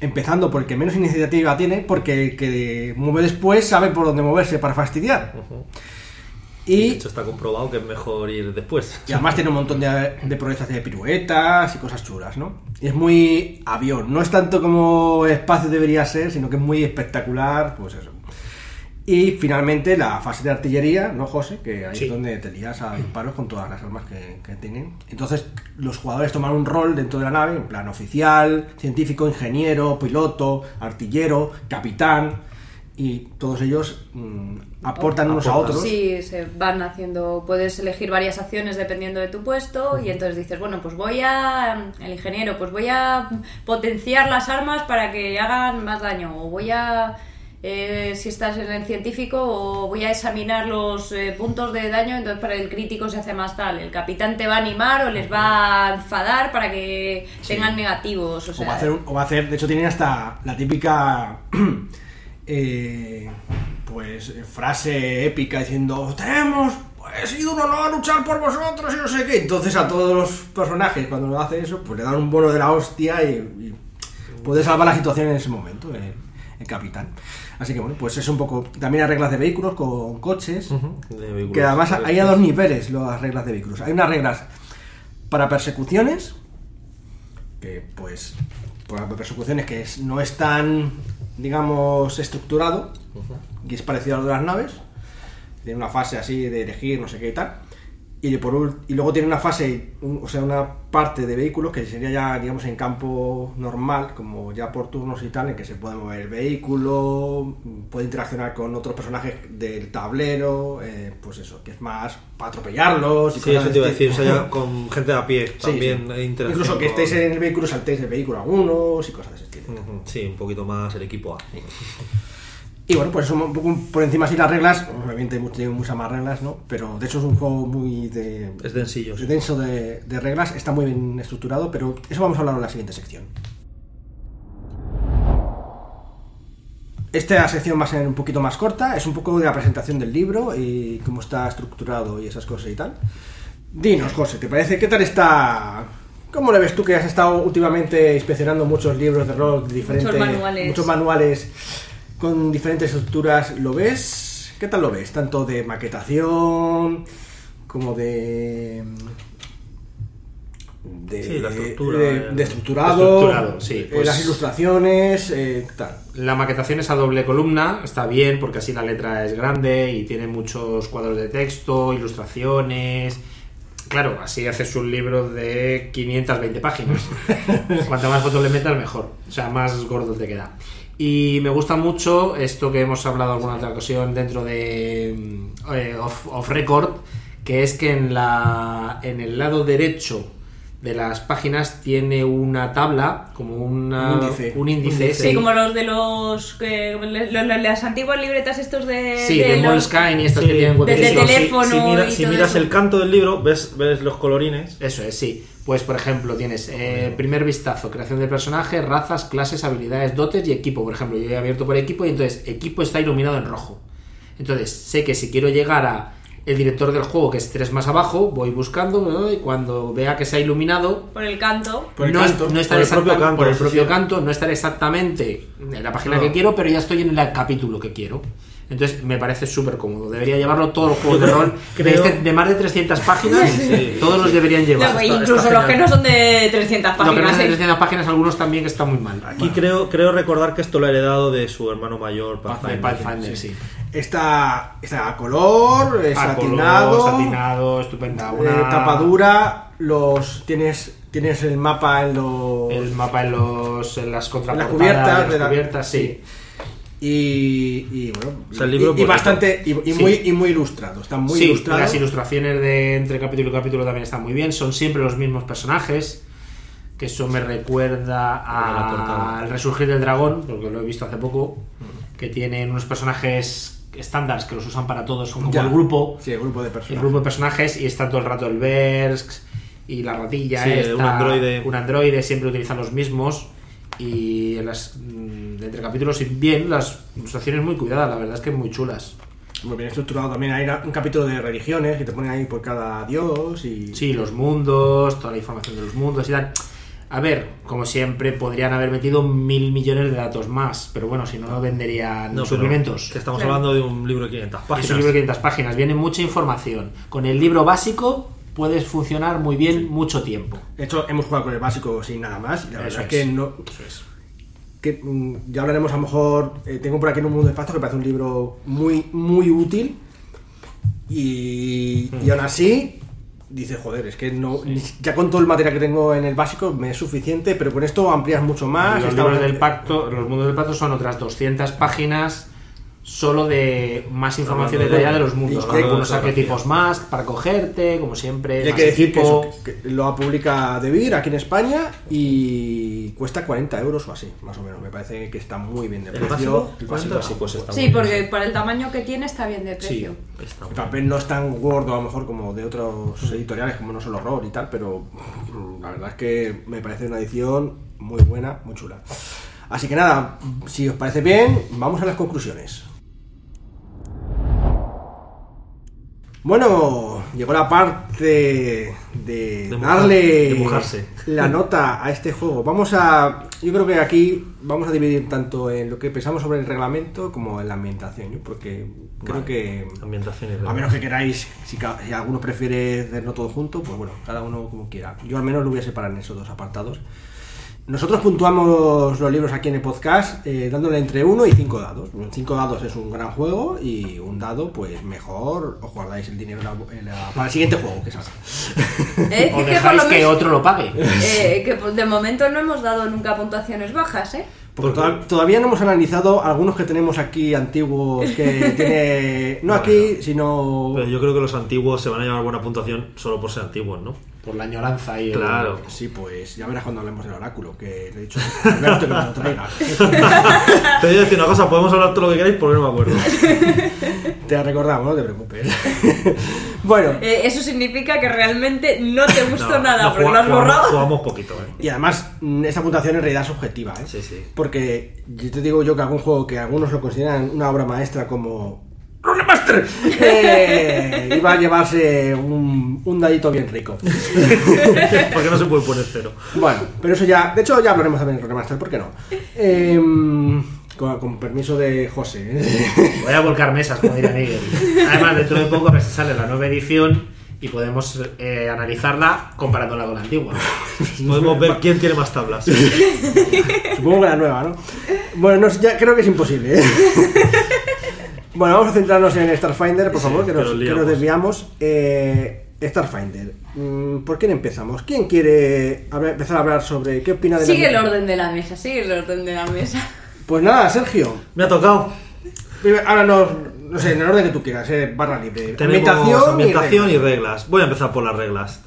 empezando por el que menos iniciativa tiene, porque el que mueve después sabe por dónde moverse para fastidiar. Y De hecho, está comprobado que es mejor ir después. Y además tiene un montón de, de proezas de piruetas y cosas chulas, ¿no? Y es muy avión. No es tanto como espacio debería ser, sino que es muy espectacular, pues eso. Y finalmente la fase de artillería, ¿no, José? Que ahí Sí. es donde te lías a disparos con todas las armas que, que tienen. Entonces los jugadores toman un rol dentro de la nave, en plan oficial, científico, ingeniero, piloto, artillero, capitán. Y todos ellos mm, aportan unos a otros. Sí, se van haciendo, puedes elegir varias acciones dependiendo de tu puesto y entonces dices, bueno, pues voy a, el ingeniero, pues voy a potenciar las armas para que hagan más daño o voy a, eh, si estás en el científico, o voy a examinar los eh, puntos de daño, entonces para el crítico se hace más tal, el capitán te va a animar o les va a enfadar para que tengan negativos, o O sea, va, a hacer, o va a hacer, de hecho tienen hasta la típica eh, pues frase épica diciendo tenemos pues sido un honor luchar por vosotros y no sé qué. Entonces a todos los personajes cuando lo hace eso, pues le dan un bono de la hostia y, y puede salvar la situación en ese momento el capitán. Así que bueno, pues es un poco. También hay reglas de vehículos con coches. Ujú, de vehículos. Que además hay a dos niveles las reglas de vehículos. Hay unas reglas para persecuciones, que pues para persecuciones que es- no es tan, digamos, estructurado, y es parecido a lo de las naves. Tiene una fase así de elegir, no sé qué y tal. Y, por ul- y luego tiene una fase, un- o sea, una parte de vehículos que sería ya, digamos, en campo normal, como ya por turnos y tal, en que se puede mover el vehículo, puede interaccionar con otros personajes del tablero, eh, pues eso, que es más para atropellarlos. Y Sí, eso te iba a este decir, o sea, ya con gente a pie Sí, también sí. Incluso que estéis en el vehículo, saltéis del vehículo algunos y cosas de ese estilo. Sí, un poquito más el equipo A. Y bueno, pues eso un poco por encima así las reglas, obviamente tiene muchas más reglas, ¿no? Pero de hecho es un juego muy de, Es densillo. sí. denso de, de reglas, está muy bien estructurado, pero eso vamos a hablar en la siguiente sección. Esta sección va a ser un poquito más corta, es un poco de la presentación del libro y cómo está estructurado y esas cosas y tal. Dinos, José, ¿te parece? ¿Qué tal está? ¿Cómo le ves tú que has estado últimamente inspeccionando muchos libros de rol diferentes, manuales. muchos manuales con diferentes estructuras? ¿Lo ves? ¿Qué tal lo ves? Tanto de maquetación como de de, Sí, la estructura, de, de estructurado, Estructurado, sí, eh, pues- las ilustraciones, eh, tal. La maquetación es a doble columna, está bien porque así la letra es grande y tiene muchos cuadros de texto, ilustraciones. Claro, así haces un libro de 520 páginas. Cuanto más fotos le metas, mejor. O sea, más gordo te queda. Y me gusta mucho esto que hemos hablado alguna otra ocasión dentro de mm, eh, off, record, que es que en, la, en el lado derecho de las páginas tiene una tabla, como una- Un índice. un índice, Sí, como los de los, las antiguas libretas estos de... Sí, de, los- Moleskine y estas Sí, que tienen desde el teléfono Si, mira- y si todo miras eso. el canto del libro, ves, ves los colorines. Eso es, sí. Pues, por ejemplo, tienes eh, primer vistazo, creación de personaje, razas, clases, habilidades, dotes y equipo. Por ejemplo, yo he abierto por equipo y entonces equipo está iluminado en rojo. Entonces, sé que si quiero llegar a el director del juego, que es tres más abajo, voy buscando ¿no? y cuando vea que se ha iluminado, Por el canto. Por el no, canto. no estar Por el propio canto, por el sí, propio sí. canto, no estar exactamente en la página No. que quiero, pero ya estoy en el capítulo que quiero. Entonces me parece súper cómodo. Debería llevarlo todos los juegos de rol de, Creo- este- de más de 300 páginas. Sí. Todos los deberían llevar. No, está- incluso está los que no son de 300 Lo que no páginas. es de ¿eh? 300 páginas, algunos también que están muy mal. Aquí creo, creo recordar que esto lo ha heredado de su hermano mayor, Pathfinder, Pathfinder. Pathfinder, sí. Está, está a color, es A color, satinado, satinado, estupenda. eh, Una- tapadura, los tienes tienes el mapa en los El mapa en, los, en las contraportadas, cubiertas en las de la- cubiertas, sí. Y, y, bueno, O sea, el libro y, y bastante y, y Sí. muy y muy ilustrado, está muy sí, ilustrado. las ilustraciones de entre capítulo y capítulo también están muy bien. Son siempre los mismos personajes. Que eso me recuerda A al resurgir del dragón, porque lo he visto hace poco. Que tienen unos personajes estándar que los usan para todos, son como Ya. el grupo. Sí, el grupo de el personajes. grupo de personajes y está todo el rato el Bersk y la ratilla Sí, esta, un androide. un androide, siempre utilizan los mismos y en las mm, entre capítulos y bien las ilustraciones muy cuidadas la verdad es que muy chulas Muy bien estructurado también. Hay un capítulo de religiones que te ponen ahí por cada dios y. sí los mundos toda la información de los mundos y tal a ver como siempre podrían haber metido mil millones de datos más pero bueno si no no venderían No, suplementos que estamos Claro. hablando de un libro de 500 es páginas. un libro de 500 páginas viene mucha información con el libro básico puedes funcionar muy bien mucho tiempo De hecho, hemos jugado con el básico sin nada más. Y la verdad es que es. no. Que, mm, ya hablaremos a lo mejor. eh, tengo por aquí en un mundo de espacio que parece un libro muy, muy útil. Y, y aún así. Dice, joder, es que no. Ya con todo el material que tengo en el básico me es suficiente, pero con esto amplías mucho más. los libros del pacto, los mundos del pacto son otras 200 páginas solo de más información detallada de los mundos, y algunos fotografía. arquetipos más para cogerte, como siempre. Y hay más que decir que, eso, que- lo publica De Beer aquí en España y cuesta 40 euros o así, más o menos. Me parece que está muy bien de ¿El precio. básico? El ¿Cuánto? básico. Sí, pues está Sí, muy bien. porque para el tamaño que tiene está bien de precio. Está El papel no es tan gordo a lo mejor como de otros editoriales como No Solo Horror y tal, pero mm, la verdad es que me parece una edición muy buena, muy chula. Así que nada, si os parece bien, vamos a las conclusiones. Bueno, llegó la parte de, darle de la nota a este juego. Vamos a, yo creo que aquí vamos a dividir tanto en lo que pensamos sobre el reglamento como en la ambientación, ¿no? porque creo Vale. que Ambientación y a menos que queráis, si, si alguno prefiere hacerlo todo junto, pues bueno, cada uno como quiera. Yo al menos lo voy a separar en esos dos apartados. Nosotros puntuamos los libros aquí en el podcast eh, dándole entre 1 y 5 dados. 5 dados es un gran juego y un dado, pues mejor os guardáis el dinero en la- en la- para el siguiente juego que salga. Eh, O dejáis que menos- otro lo pague. eh, que pues, de momento no hemos dado nunca puntuaciones bajas, ¿eh? Porque todavía no hemos analizado algunos que tenemos aquí antiguos que tiene, no aquí, sino... Pero yo creo que los antiguos se van a llevar buena puntuación solo por ser antiguos, ¿no? Por la añoranza y el- Claro. Sí, pues ya verás cuando hablemos del oráculo, que le he dicho Alberto que me lo traiga. Te voy a decir una cosa, podemos hablar todo lo que queráis porque no me acuerdo. Te recordamos, no te preocupes. bueno, Eh, Eso significa que realmente no te gustó No, nada no, porque lo has borrado. Jugamos poquito, ¿eh? y además, mm, esta puntuación en realidad es objetiva, ¿eh? Sí, sí. Porque yo te digo yo que algún juego que algunos lo consideran una obra maestra como. ¡Rolemaster! Eh, iba a llevarse un, un dadito bien rico. Porque no se puede poner cero. Bueno, pero eso ya. De hecho, ya hablaremos también de Rolemaster, ¿por qué no? Em, con, con permiso de José. Voy a volcar mesas, como diría Miguel. Además, dentro de poco si sale la nueva edición y podemos eh, analizarla comparándola con la antigua. Podemos ver quién tiene más tablas. Supongo que la nueva, ¿no? Bueno, no sé, ya creo que es imposible. ¿eh? bueno, vamos a centrarnos en Starfinder, por favor, que que nos, que desviamos. Eh, Starfinder, mm, ¿por quién empezamos? ¿Quién quiere hablar- empezar a hablar sobre qué opina de la Sigue el orden de la mesa, sigue el orden de la mesa. Pues nada, Sergio, Me ha tocado. primero, háblanos, no sé, en el orden que tú quieras, eh, barra libre. Tenemos ambientación, y, reglas. reglas. Voy a empezar por las reglas.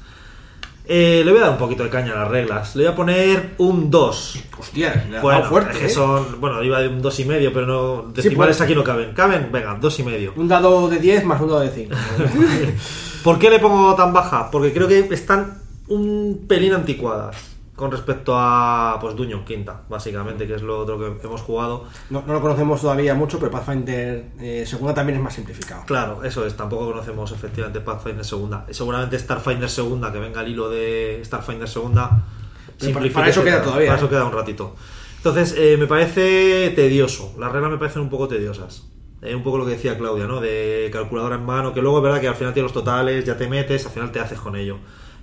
Eh, le voy a dar un poquito de caña a las reglas. Le voy a poner un 2. Hostia, le has Bueno, dado fuerte, es que ¿eh? son. Bueno, iba de un 2 y medio, pero no. Decimales pues. aquí no caben. ¿Caben? Venga, 2 y medio. Un dado de 10 más un dado de 5. ¿Por qué le pongo tan baja? Porque creo que están un pelín anticuadas con respecto a pues Dungeon Quinta, básicamente, que es lo otro que hemos jugado. No, no lo conocemos todavía mucho, pero Pathfinder eh, segunda también es más simplificado. Claro, eso es, tampoco conocemos efectivamente Pathfinder segunda. Seguramente Starfinder segunda, que venga al hilo de Starfinder segunda. Para- para eso queda todavía, Para ¿eh? eso queda un ratito. Entonces, eh, me parece tedioso. Las reglas me parecen un poco tediosas. Eh, un poco lo que decía Claudia, ¿no? De calculadora en mano, que luego es verdad que al final tienes los totales, ya te metes, al final te haces con ello.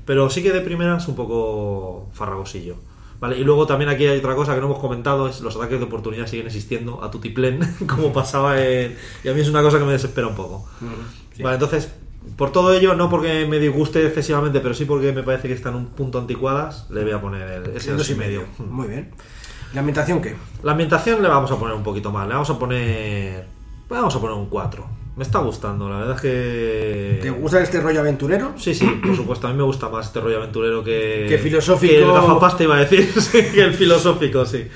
Pero sí que de primeras un poco farragosillo. Vale, y luego también aquí hay otra cosa que no hemos comentado, es los ataques de oportunidad siguen existiendo a tutiplén, como pasaba en... Y a mí es una cosa que me desespera un poco. Sí. Vale, entonces, por todo ello, no porque me disguste excesivamente, pero sí porque me parece que están un punto anticuadas, le voy a poner el- ese dos y medio. Muy bien. ¿La ambientación qué? La ambientación le vamos a poner un poquito más, le vamos a poner. Vamos a poner un 4. Me está gustando, la verdad es que. ¿Te gusta este rollo aventurero? Sí, sí, por supuesto. A mí me gusta más este rollo aventurero que. Que filosófico. Que el gafapasta iba a decir, sí, que el filosófico, sí.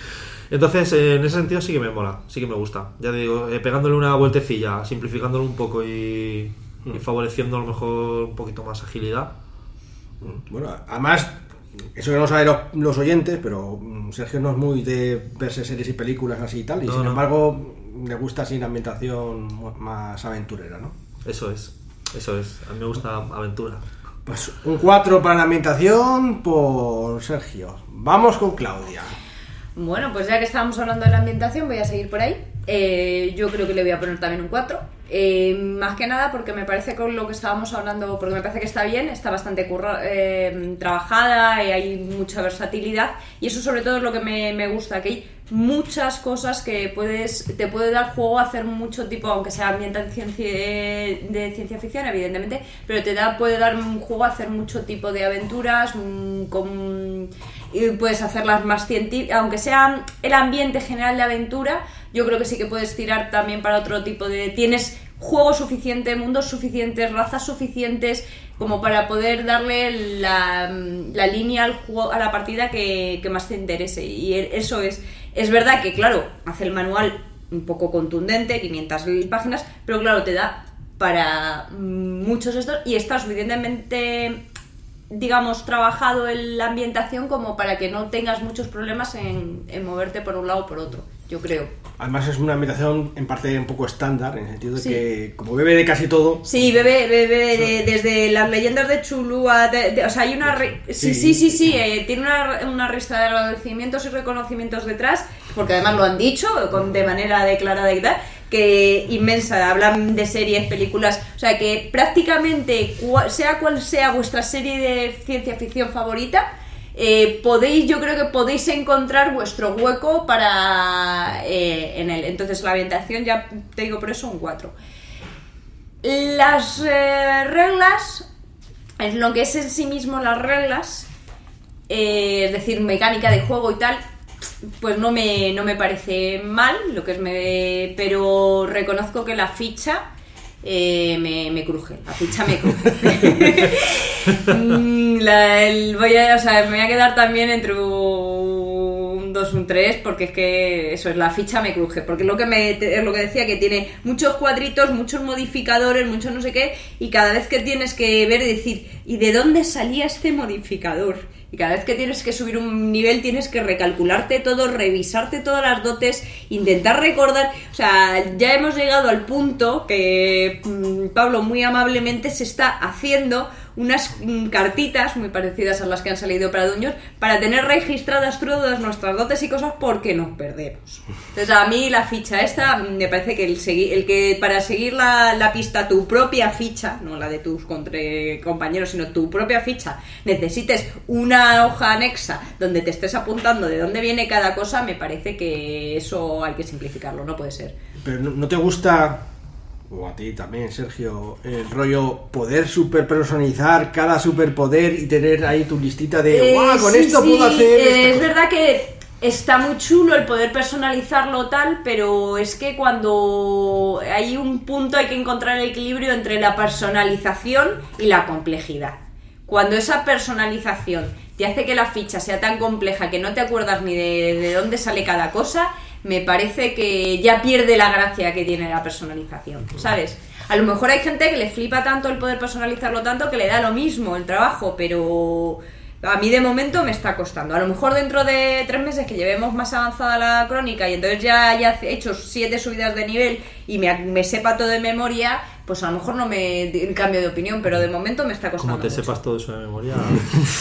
Entonces, eh, en ese sentido sí que me mola, sí que me gusta. Ya te digo, eh, pegándole una vueltecilla, simplificándolo un poco y, y favoreciendo a lo mejor un poquito más agilidad. Bueno, además, eso que no saben los, los oyentes, pero mm, Sergio no es muy de verse series y películas así y tal, y No, sin no. embargo le gusta así la ambientación más aventurera, ¿no? Eso es, eso es. A mí me gusta aventura. Pues un 4 para la ambientación por Sergio. Vamos con Claudia. Bueno, pues ya que estábamos hablando de la ambientación, voy a seguir por ahí. Eh, yo creo que le voy a poner también un 4. Eh, más que nada porque me parece con lo que estábamos hablando, porque me parece que está bien, está bastante curra- eh, trabajada, y hay mucha versatilidad. Y eso sobre todo es lo que me, me gusta, que hay muchas cosas que puedes te puede dar juego a hacer mucho tipo, aunque sea ambientación ci- de ciencia ficción, evidentemente, pero te da puede dar un juego a hacer mucho tipo de aventuras mm, con y puedes hacerlas más científicas, aunque sea el ambiente general de aventura, yo creo que sí que puedes tirar también para otro tipo de... Tienes juego suficiente, mundos suficientes, razas suficientes como para poder darle la, línea al juego, a la partida que, más te interese. Y e- eso es... Es verdad que, claro, hace el manual un poco contundente, 500 páginas, pero claro, te da para muchos estos y está suficientemente digamos, trabajado en la ambientación como para que no tengas muchos problemas en, en moverte por un lado o por otro, yo creo. Además es una ambientación en parte un poco estándar, en el sentido de Sí. que como bebe de casi todo, Sí, bebe, bebe de- desde las leyendas de Chulúa, de- de- o sea, hay una... re- sí, sí, sí, sí, eh, tiene una, una lista de agradecimientos y reconocimientos detrás, porque además lo han dicho con, de manera declarada y tal, que inmensa, hablan de series, películas, o sea, que prácticamente, sea cual sea vuestra serie de ciencia ficción favorita, eh, podéis, yo creo que podéis encontrar vuestro hueco para eh, en él. Entonces la ambientación, ya te digo por eso un 4. Las eh, reglas, en lo que es en sí mismo las reglas, es decir, mecánica de juego y tal, pues no me, no me parece mal, lo que es me, pero reconozco que la ficha eh, me, me cruje, la ficha me cruje. Mm, el- voy a, o sea, me voy a quedar también entre un 2 un 3 porque es que eso es la ficha me cruje porque lo que me es lo que decía que tiene muchos cuadritos muchos modificadores muchos no sé qué y cada vez que tienes que ver y decir y de dónde salía este modificador y cada vez que tienes que subir un nivel tienes que recalcularte todo, revisarte todas las dotes, intentar recordar. O sea, ya hemos llegado al punto que mm, Pablo muy amablemente se está haciendo unas mm, cartitas muy parecidas a las que han salido para Dungeons para tener registradas todas nuestras dotes y cosas porque nos perdemos. Entonces a mí la ficha esta mm, me parece que el, segui- el que para seguir la, la pista tu propia ficha, no la de tus compañeros, sino tu propia ficha, necesites una hoja anexa donde te estés apuntando de dónde viene cada cosa, me parece que eso hay que simplificarlo, no puede ser. pero no te gusta, o a ti también, Sergio, el rollo poder super personalizar cada superpoder y tener ahí tu listita de, Eh, "Guau, con sí, esto sí, puedo hacer eh, es cosa". verdad que está muy chulo el poder personalizarlo tal, pero es que cuando hay un punto hay que encontrar el equilibrio entre la personalización y la complejidad. Cuando esa personalización te hace que la ficha sea tan compleja que no te acuerdas ni de, de dónde sale cada cosa, me parece que ya pierde la gracia que tiene la personalización, ¿sabes? A lo mejor hay gente que le flipa tanto el poder personalizarlo tanto que le da lo mismo el trabajo, pero a mí de momento me está costando. A lo mejor dentro de tres meses que llevemos más avanzada la crónica y entonces ya haya hecho siete subidas de nivel y me, me sepa todo de memoria, pues a lo mejor no me cambio de opinión, pero de momento me está costando. Como te mucho. sepas todo eso de memoria.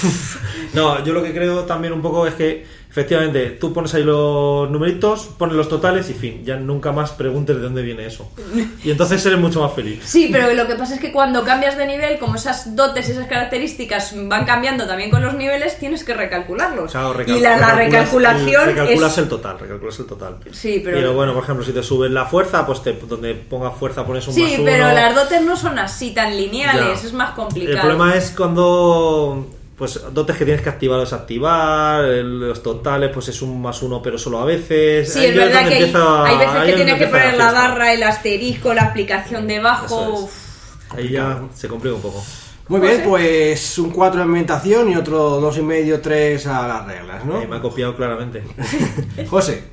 no, yo lo que creo también un poco es que, efectivamente, tú pones ahí los numeritos, pones los totales y fin. Ya nunca más preguntes de dónde viene eso. Y entonces eres mucho más feliz. Sí, pero lo que pasa es que cuando cambias de nivel, como esas dotes y esas características van cambiando también con los niveles, tienes que recalcularlos. Claro, recal- y la, la recalculación el- recalculas es... el total, recalculas el total. Sí, pero- Pero bueno, por ejemplo, si te subes la fuerza, pues te, donde ponga fuerza pones un más Sí, uno. pero las dotes no son así tan lineales, Ya. es más complicado. El problema es cuando pues dotes que tienes que activar o desactivar, el- los totales pues es un más uno pero solo a veces. Sí, Ahí es verdad que hay, empieza- hay veces ahí que es tienes que poner la barra, el asterisco, la aplicación debajo. Es. Ahí ya se complica un poco. Muy bien, pues un 4 en ambientación y otro 2,5, 3 a las reglas, ¿no? Ahí me ha copiado claramente. José,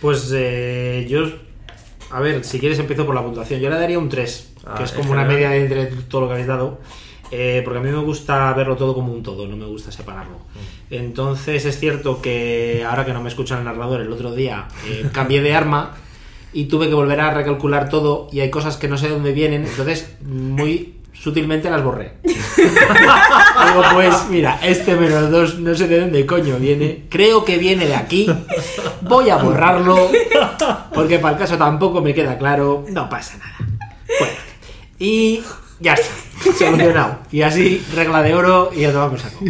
Pues eh, yo. A ver, si quieres empiezo por la puntuación. Yo le daría un 3, Ah, que es como una general. media de entre todo lo que habéis dado. Eh, porque a mí me gusta verlo todo como un todo, no me gusta separarlo. Entonces es cierto que ahora que no me escuchan el narrador, el otro día eh, cambié de arma y tuve que volver a recalcular todo y hay cosas que no sé de dónde vienen, entonces muy sutilmente las borré. Digo, pues mira, este menos 2 no sé de dónde coño viene. Creo que viene de aquí. Voy a borrarlo. Porque para el caso tampoco me queda claro. No pasa nada. Bueno. Y ya está. Solucionado. Y así, regla de oro y ya tomamos saco.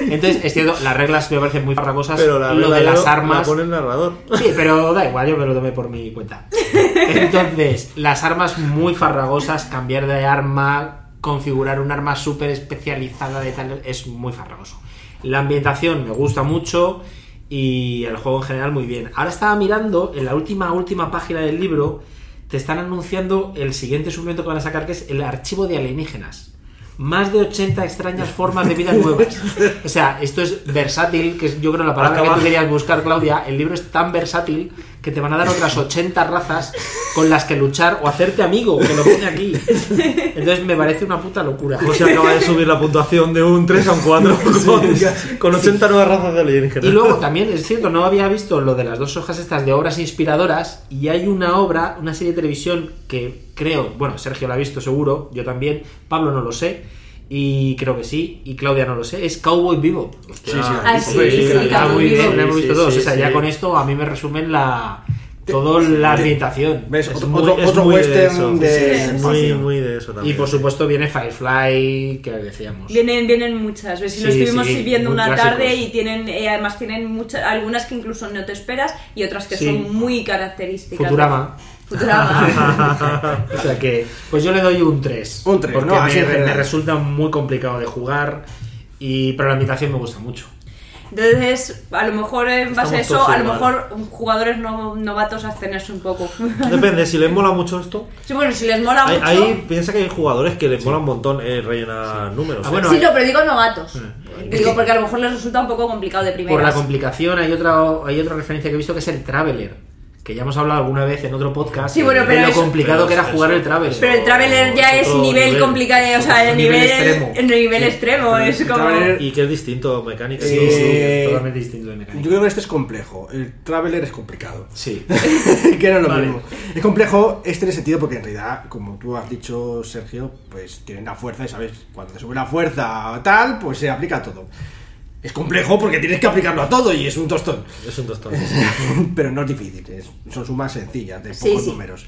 Entonces, es cierto, las reglas me parecen muy farragosas. Pero la lo de las la armas. pone el narrador. Sí, pero da igual, yo me lo tomé por mi cuenta. Entonces, las armas muy farragosas, cambiar de arma, configurar un arma súper especializada de tal, es muy farragoso. La ambientación me gusta mucho y el juego en general muy bien. Ahora estaba mirando en la última, última página del libro, te están anunciando el siguiente suplemento que van a sacar, que es el archivo de alienígenas. Más de 80 extrañas formas de vida nuevas. O sea, esto es versátil, que es yo creo la palabra que tú querías buscar, Claudia. El libro es tan versátil que te van a dar otras 80 razas con las que luchar o hacerte amigo, que lo pone aquí. Entonces me parece una puta locura. José acaba de subir la puntuación de un 3 a un 4 con, con 80 nuevas razas de alienígenas. Y luego también, es cierto, no había visto lo de las dos hojas estas de obras inspiradoras y hay una obra, una serie de televisión que creo, bueno, Sergio la ha visto seguro, yo también, Pablo no lo sé, y creo que sí, y Claudia no lo sé, es Cowboy Vivo. Hostia, Sí, sí, Ah, sí, Hombre, sí, sí, está Cowboy muy bien, lo hemos Sí, visto sí, todos, sí, o sea, sí. ya con esto a mí me resumen la toda la ambientación. ¿ves? Es Otro, muy- otro- de western eso. de, Sí, es muy, muy de eso Y también. por supuesto viene Firefly, que decíamos. Vienen, vienen muchas veces. Lo Sí, estuvimos sí, viendo una clásicos. tarde y tienen, eh, además tienen muchas, algunas que incluso no te esperas y otras que Sí. son muy características. Futurama. Futurama. O sea que, pues yo le doy un 3. Un tres, Porque no, me, me resulta muy complicado de jugar. Y, pero la ambientación me gusta mucho. Entonces, a lo mejor en base a eso, a lo mejor jugadores no, novatos abstenerse un poco. Depende, si les mola mucho esto. Sí, bueno, si les mola Hay, mucho. hay- piensa que hay jugadores que les mola un montón eh, rellenar números. Ah, ¿eh? bueno, sí, hay- no, pero digo novatos. Es Digo que- porque a lo mejor les resulta un poco complicado de Por la complicación hay otra, hay otra referencia que he visto que es el Traveler. Que ya hemos hablado alguna vez en otro podcast Sí, bueno, de pero lo eso- complicado pero que era eso- jugar el Traveler. Pero el Traveler ya Es nivel, nivel. complicado, o sea, el Nivel nivel, extremo. el nivel extremo, es el como... Traveler- Y que es distinto mecánica. Sí, Eh, es totalmente distinto de Yo mecánica. creo que este es complejo. El Traveler es complicado. Sí. que no es lo Vale. mismo. Es complejo este en el sentido porque en realidad, como tú has dicho, Sergio, pues tienen la fuerza y sabes, cuando te sube la fuerza tal, pues se aplica a todo. Es complejo porque tienes que aplicarlo a todo y es un tostón. Es un tostón. Pero no es difícil, es- son sumas sencillas, de Sí, pocos sí. números.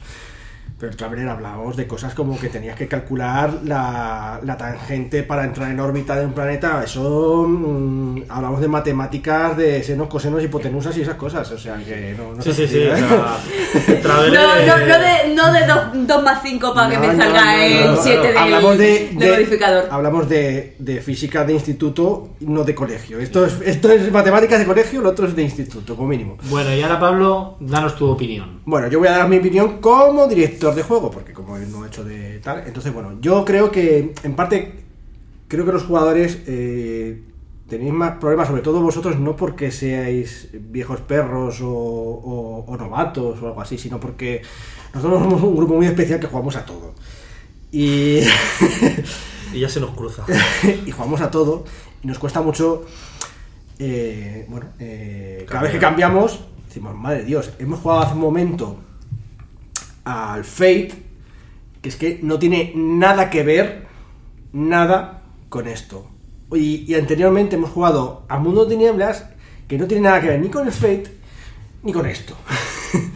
Pero Traveler hablábamos de cosas como que tenías que calcular la, la tangente para entrar en órbita de un planeta. Eso mm, hablamos de matemáticas, de senos, cosenos, hipotenusas y esas cosas. O sea que no, no Sí, sí, sí. sea, No, no, no de, no de 2 más 5 para que me no, salga el no, 7 no. del, hablamos de, del de- modificador. Hablamos de, de física de instituto, no de colegio. Esto es, esto es matemáticas de colegio, lo otro es de instituto, como mínimo. Bueno, y ahora Pablo, danos tu opinión. Bueno, yo voy a dar mi opinión como director de juego, porque como él no ha hecho de tal. Entonces, bueno, yo creo que, en parte, creo que los jugadores eh, tenéis más problemas, sobre todo vosotros, no porque seáis viejos perros o, o- o novatos o algo así, sino porque nosotros somos un grupo muy especial que jugamos a todo. Y. Y ya se nos cruza. y jugamos a todo y nos cuesta mucho eh, bueno eh, cada vez que cambiamos decimos madre dios hemos jugado hace un momento al Fate que es que no tiene nada que ver nada con esto. Y, anteriormente hemos jugado a Mundo de Tinieblas que no tiene nada que ver ni con el Fate ni con esto.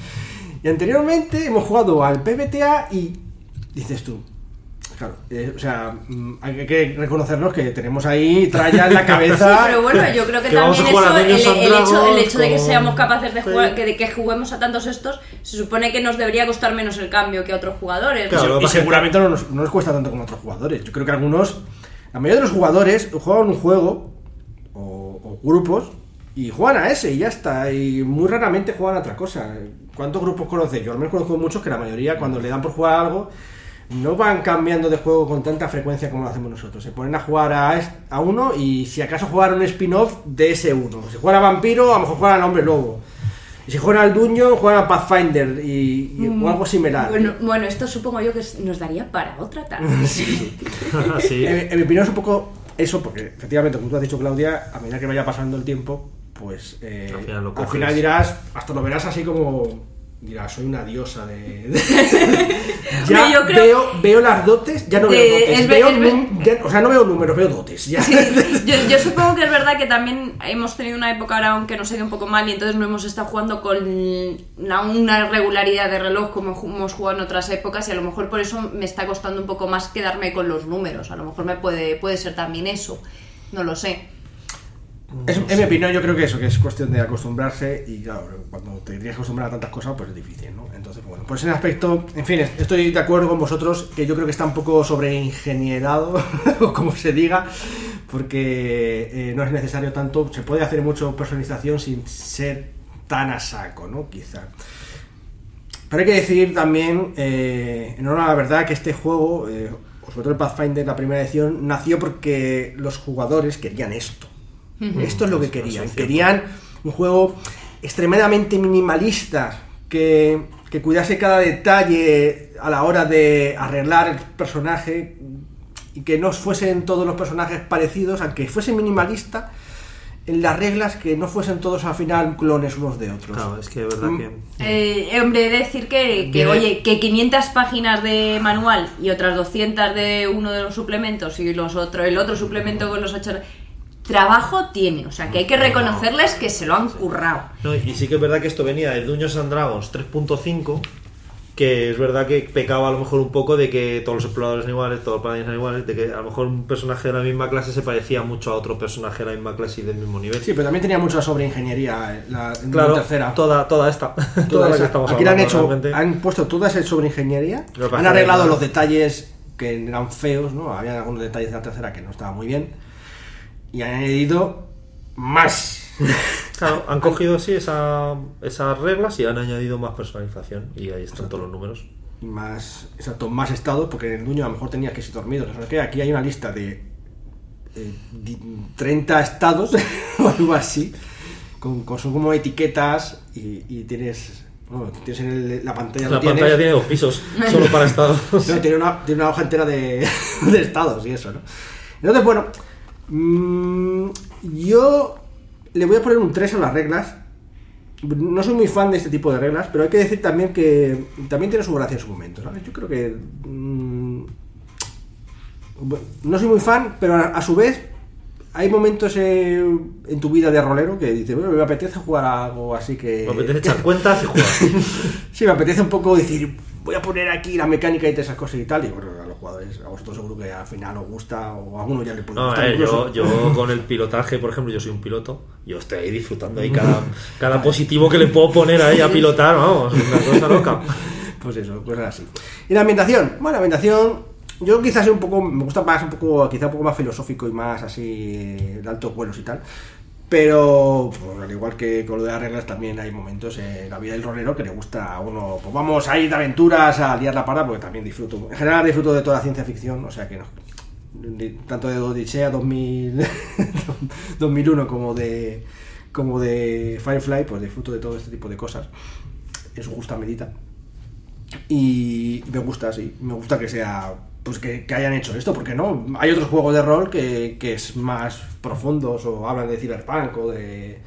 Y anteriormente hemos jugado al PBTA y dices tú Claro, eh, o sea, mm, hay que reconocernos que tenemos ahí tralla en la Sí, cabeza. pero bueno, yo creo que, Que vamos también a jugar eso, a el, el hecho, el hecho de que seamos capaces de Sí. jugar, que, de que juguemos a tantos estos, se supone que nos debería costar menos el cambio que a otros jugadores. Claro, y que- seguramente no nos, no nos cuesta tanto como a otros jugadores. Yo creo que algunos, la mayoría de los jugadores juegan un juego grupos y juegan a ese y ya está. Y muy raramente juegan a otra cosa. ¿Cuántos grupos conoces? Yo al menos conozco muchos que la mayoría cuando le dan por jugar a algo no van cambiando de juego con tanta frecuencia como lo hacemos nosotros. Se ponen a jugar a, a uno y si acaso jugar un spin-off de ese uno. Si juegan a Vampiro, a lo mejor juegan al Hombre Lobo. Y si juegan al Dungeon, juegan a Pathfinder y, y- o algo similar. Bueno, bueno, esto supongo yo que nos daría para otra tarde. sí. En, en mi opinión es un poco eso, porque efectivamente, como tú has dicho, Claudia, a medida que vaya pasando el tiempo, pues eh, Al final lo al final dirás, hasta lo verás así como. Dirás, soy una diosa de. de- ya Hombre, yo creo- veo, veo las dotes, ya no De- veo dotes. es ve- veo es ve- num- ya- o sea, no veo números, veo dotes. Ya. Yo, yo supongo que es verdad que también hemos tenido una época ahora aunque nos ha ido un poco mal y entonces no hemos estado jugando con una, una regularidad de reloj como hemos jugado en otras épocas y a lo mejor por eso me está costando un poco más quedarme con los números. A lo mejor me puede, puede ser también eso. No lo sé. Es- en mi opinión, yo creo que eso, que es cuestión de acostumbrarse y claro, cuando te tienes que acostumbrar a tantas cosas, pues es difícil, ¿no? Entonces, bueno, pues en ese aspecto, en fin, estoy de acuerdo con vosotros que yo creo que está un poco sobreingenierado, o como se diga, porque eh, no es necesario tanto, se puede hacer mucho personalización sin ser tan a saco, ¿no? Quizá. Pero hay que decir también, eh, en honor a la verdad, que este juego, eh, sobre todo el Pathfinder, la primera edición, nació porque los jugadores querían esto. Esto es lo que querían. Querían un juego extremadamente minimalista, que, que cuidase cada detalle a la hora de arreglar el personaje y que no fuesen todos los personajes parecidos, aunque fuese minimalista, en las reglas que no fuesen todos al final clones unos de otros. Claro, es que es verdad Mm. que. Eh, hombre, he de decir que, que, oye, que 500 páginas de manual y otras 200 de uno de los suplementos y los otro, el otro suplemento con los ocho... Trabajo tiene, o sea que hay que reconocerles que se lo han currado. No, y sí que es verdad que esto venía del Dungeons and Dragons 3.5, que es verdad que pecaba a lo mejor un poco de que todos los exploradores son iguales, todos los paladines son iguales, de que a lo mejor un personaje de la misma clase se parecía mucho a otro personaje de la misma clase y del mismo nivel. Sí, pero también tenía mucha sobreingeniería eh, la, claro, la tercera. toda, toda esta. Toda toda la que estamos Aquí le han hablando hecho, realmente. han puesto toda esa sobreingeniería, han arreglado los detalles que eran feos, ¿no? Había algunos detalles de la tercera que no estaban muy bien y han añadido más. Claro, han cogido así esa, esas reglas y han añadido más personalización y ahí están todos los números. Y más, exacto, más estados, porque en el dueño a lo mejor tenías que ser dormido. Sé qué, aquí hay una lista de eh, di- 30 estados o algo así, con, con- son como etiquetas y, y tienes, bueno, tienes en el- la pantalla. La tienes. pantalla tiene dos pisos, solo para estados. No, tiene, una, tiene una hoja entera de, de estados y eso, ¿no? Entonces, bueno, mm, yo le voy a poner un 3 a las reglas. No soy muy fan de este tipo de reglas, pero hay que decir también que también tiene su gracia en su momento, ¿sabes? Yo creo que... mm, no soy muy fan, pero a, a su vez hay momentos eh, en tu vida de rolero que dices, bueno, me apetece jugar a algo así que... Me apetece echar cuentas y jugar. Sí, me apetece un poco decir, voy a poner aquí la mecánica y todas esas cosas y tal. Y bueno, a los jugadores, a vosotros seguro que al final os gusta o a alguno ya le puede No, gustar. ver, incluso. yo, yo con el pilotaje, por ejemplo, yo soy un piloto, yo estoy ahí disfrutando ahí cada, cada positivo que le puedo poner ahí a pilotar, vamos, una cosa loca. Pues eso, cosas así. Y la ambientación. Bueno, la ambientación, yo quizás un poco, me gusta más un poco, quizá un poco más filosófico y más así de altos vuelos y tal. Pero, pues, al igual que con lo de las reglas, también hay momentos en la vida del rolero que le gusta a uno, pues vamos a ir de aventuras, a liar la parda, porque también disfruto. En general disfruto de toda la ciencia ficción, o sea que no. Tanto de Odisea 2000, 2001 como de, como de Firefly, pues disfruto de todo este tipo de cosas en su justa medida. Y me gusta, sí, me gusta que sea, pues que, que hayan hecho esto, porque no, hay otros juegos de rol que, que es más profundos o hablan de cyberpunk o de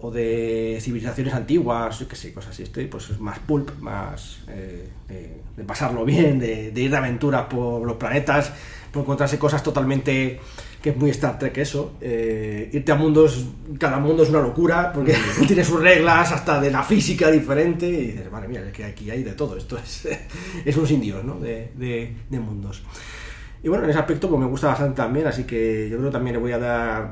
o de civilizaciones antiguas, yo qué sé, cosas así. Este pues es más pulp, más eh, de, de pasarlo bien, de, de ir de aventuras por los planetas, por encontrarse cosas totalmente que es muy Star Trek eso. eh, irte a mundos, cada mundo es una locura, porque tiene sus reglas, hasta de la física diferente, y dices, madre mía, es que aquí hay de todo, esto es, es un sin Dios, ¿no? De, de- de mundos. Y bueno, en ese aspecto pues me gusta bastante también, así que yo creo que también le voy a dar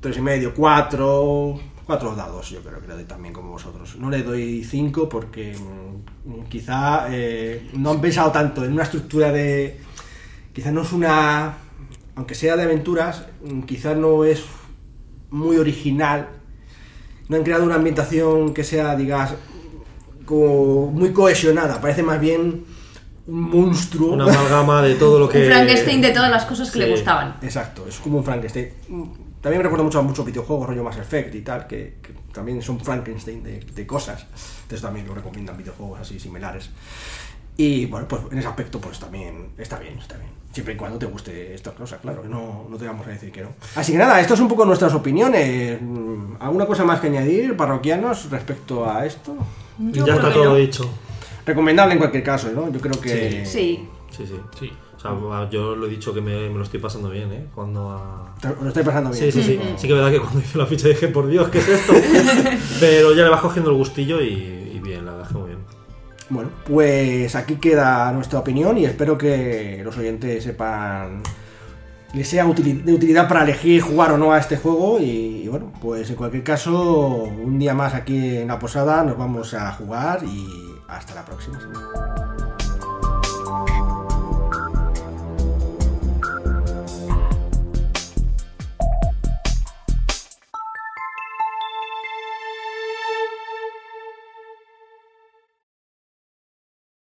tres y medio, cuatro, cuatro dados, yo creo que le doy también como vosotros. No le doy cinco porque mm, quizá eh, no han pensado tanto en una estructura de, quizá no es una, aunque sea de aventuras, mm, quizá no es muy original. No han creado una ambientación que sea, digas, como muy cohesionada. Parece más bien un monstruo. Una amalgama de todo lo que. Un Frankenstein de todas las cosas que Sí. le gustaban. Exacto, es como un Frankenstein. También me recuerda mucho a muchos videojuegos, rollo Mass Effect y tal, que, que también son Frankenstein de, de cosas. Entonces también lo recomiendan videojuegos así similares. Y bueno, pues en ese aspecto pues también está bien, está bien. Siempre y cuando te guste esta cosa, claro, no, no te vamos a decir que no. Así que nada, esto es un poco nuestras opiniones. Mm, ¿Alguna cosa más que añadir, parroquianos, respecto a esto? Yo ya está todo no. dicho. Recomendable en cualquier caso, ¿no? Yo creo que... Sí. Sí, sí. Sí. O sea, yo lo he dicho que me, me lo estoy pasando bien, ¿eh? Cuando a. Lo estoy pasando bien. Sí, sí, sí. Sí que es verdad que cuando hice la ficha dije, por Dios, ¿qué es esto? Pero ya le vas cogiendo el gustillo y, Bueno, pues aquí queda nuestra opinión y espero que los oyentes sepan, les sea de utilidad para elegir jugar o no a este juego y, bueno, pues en cualquier caso, un día más aquí en la posada nos vamos a jugar y hasta la próxima.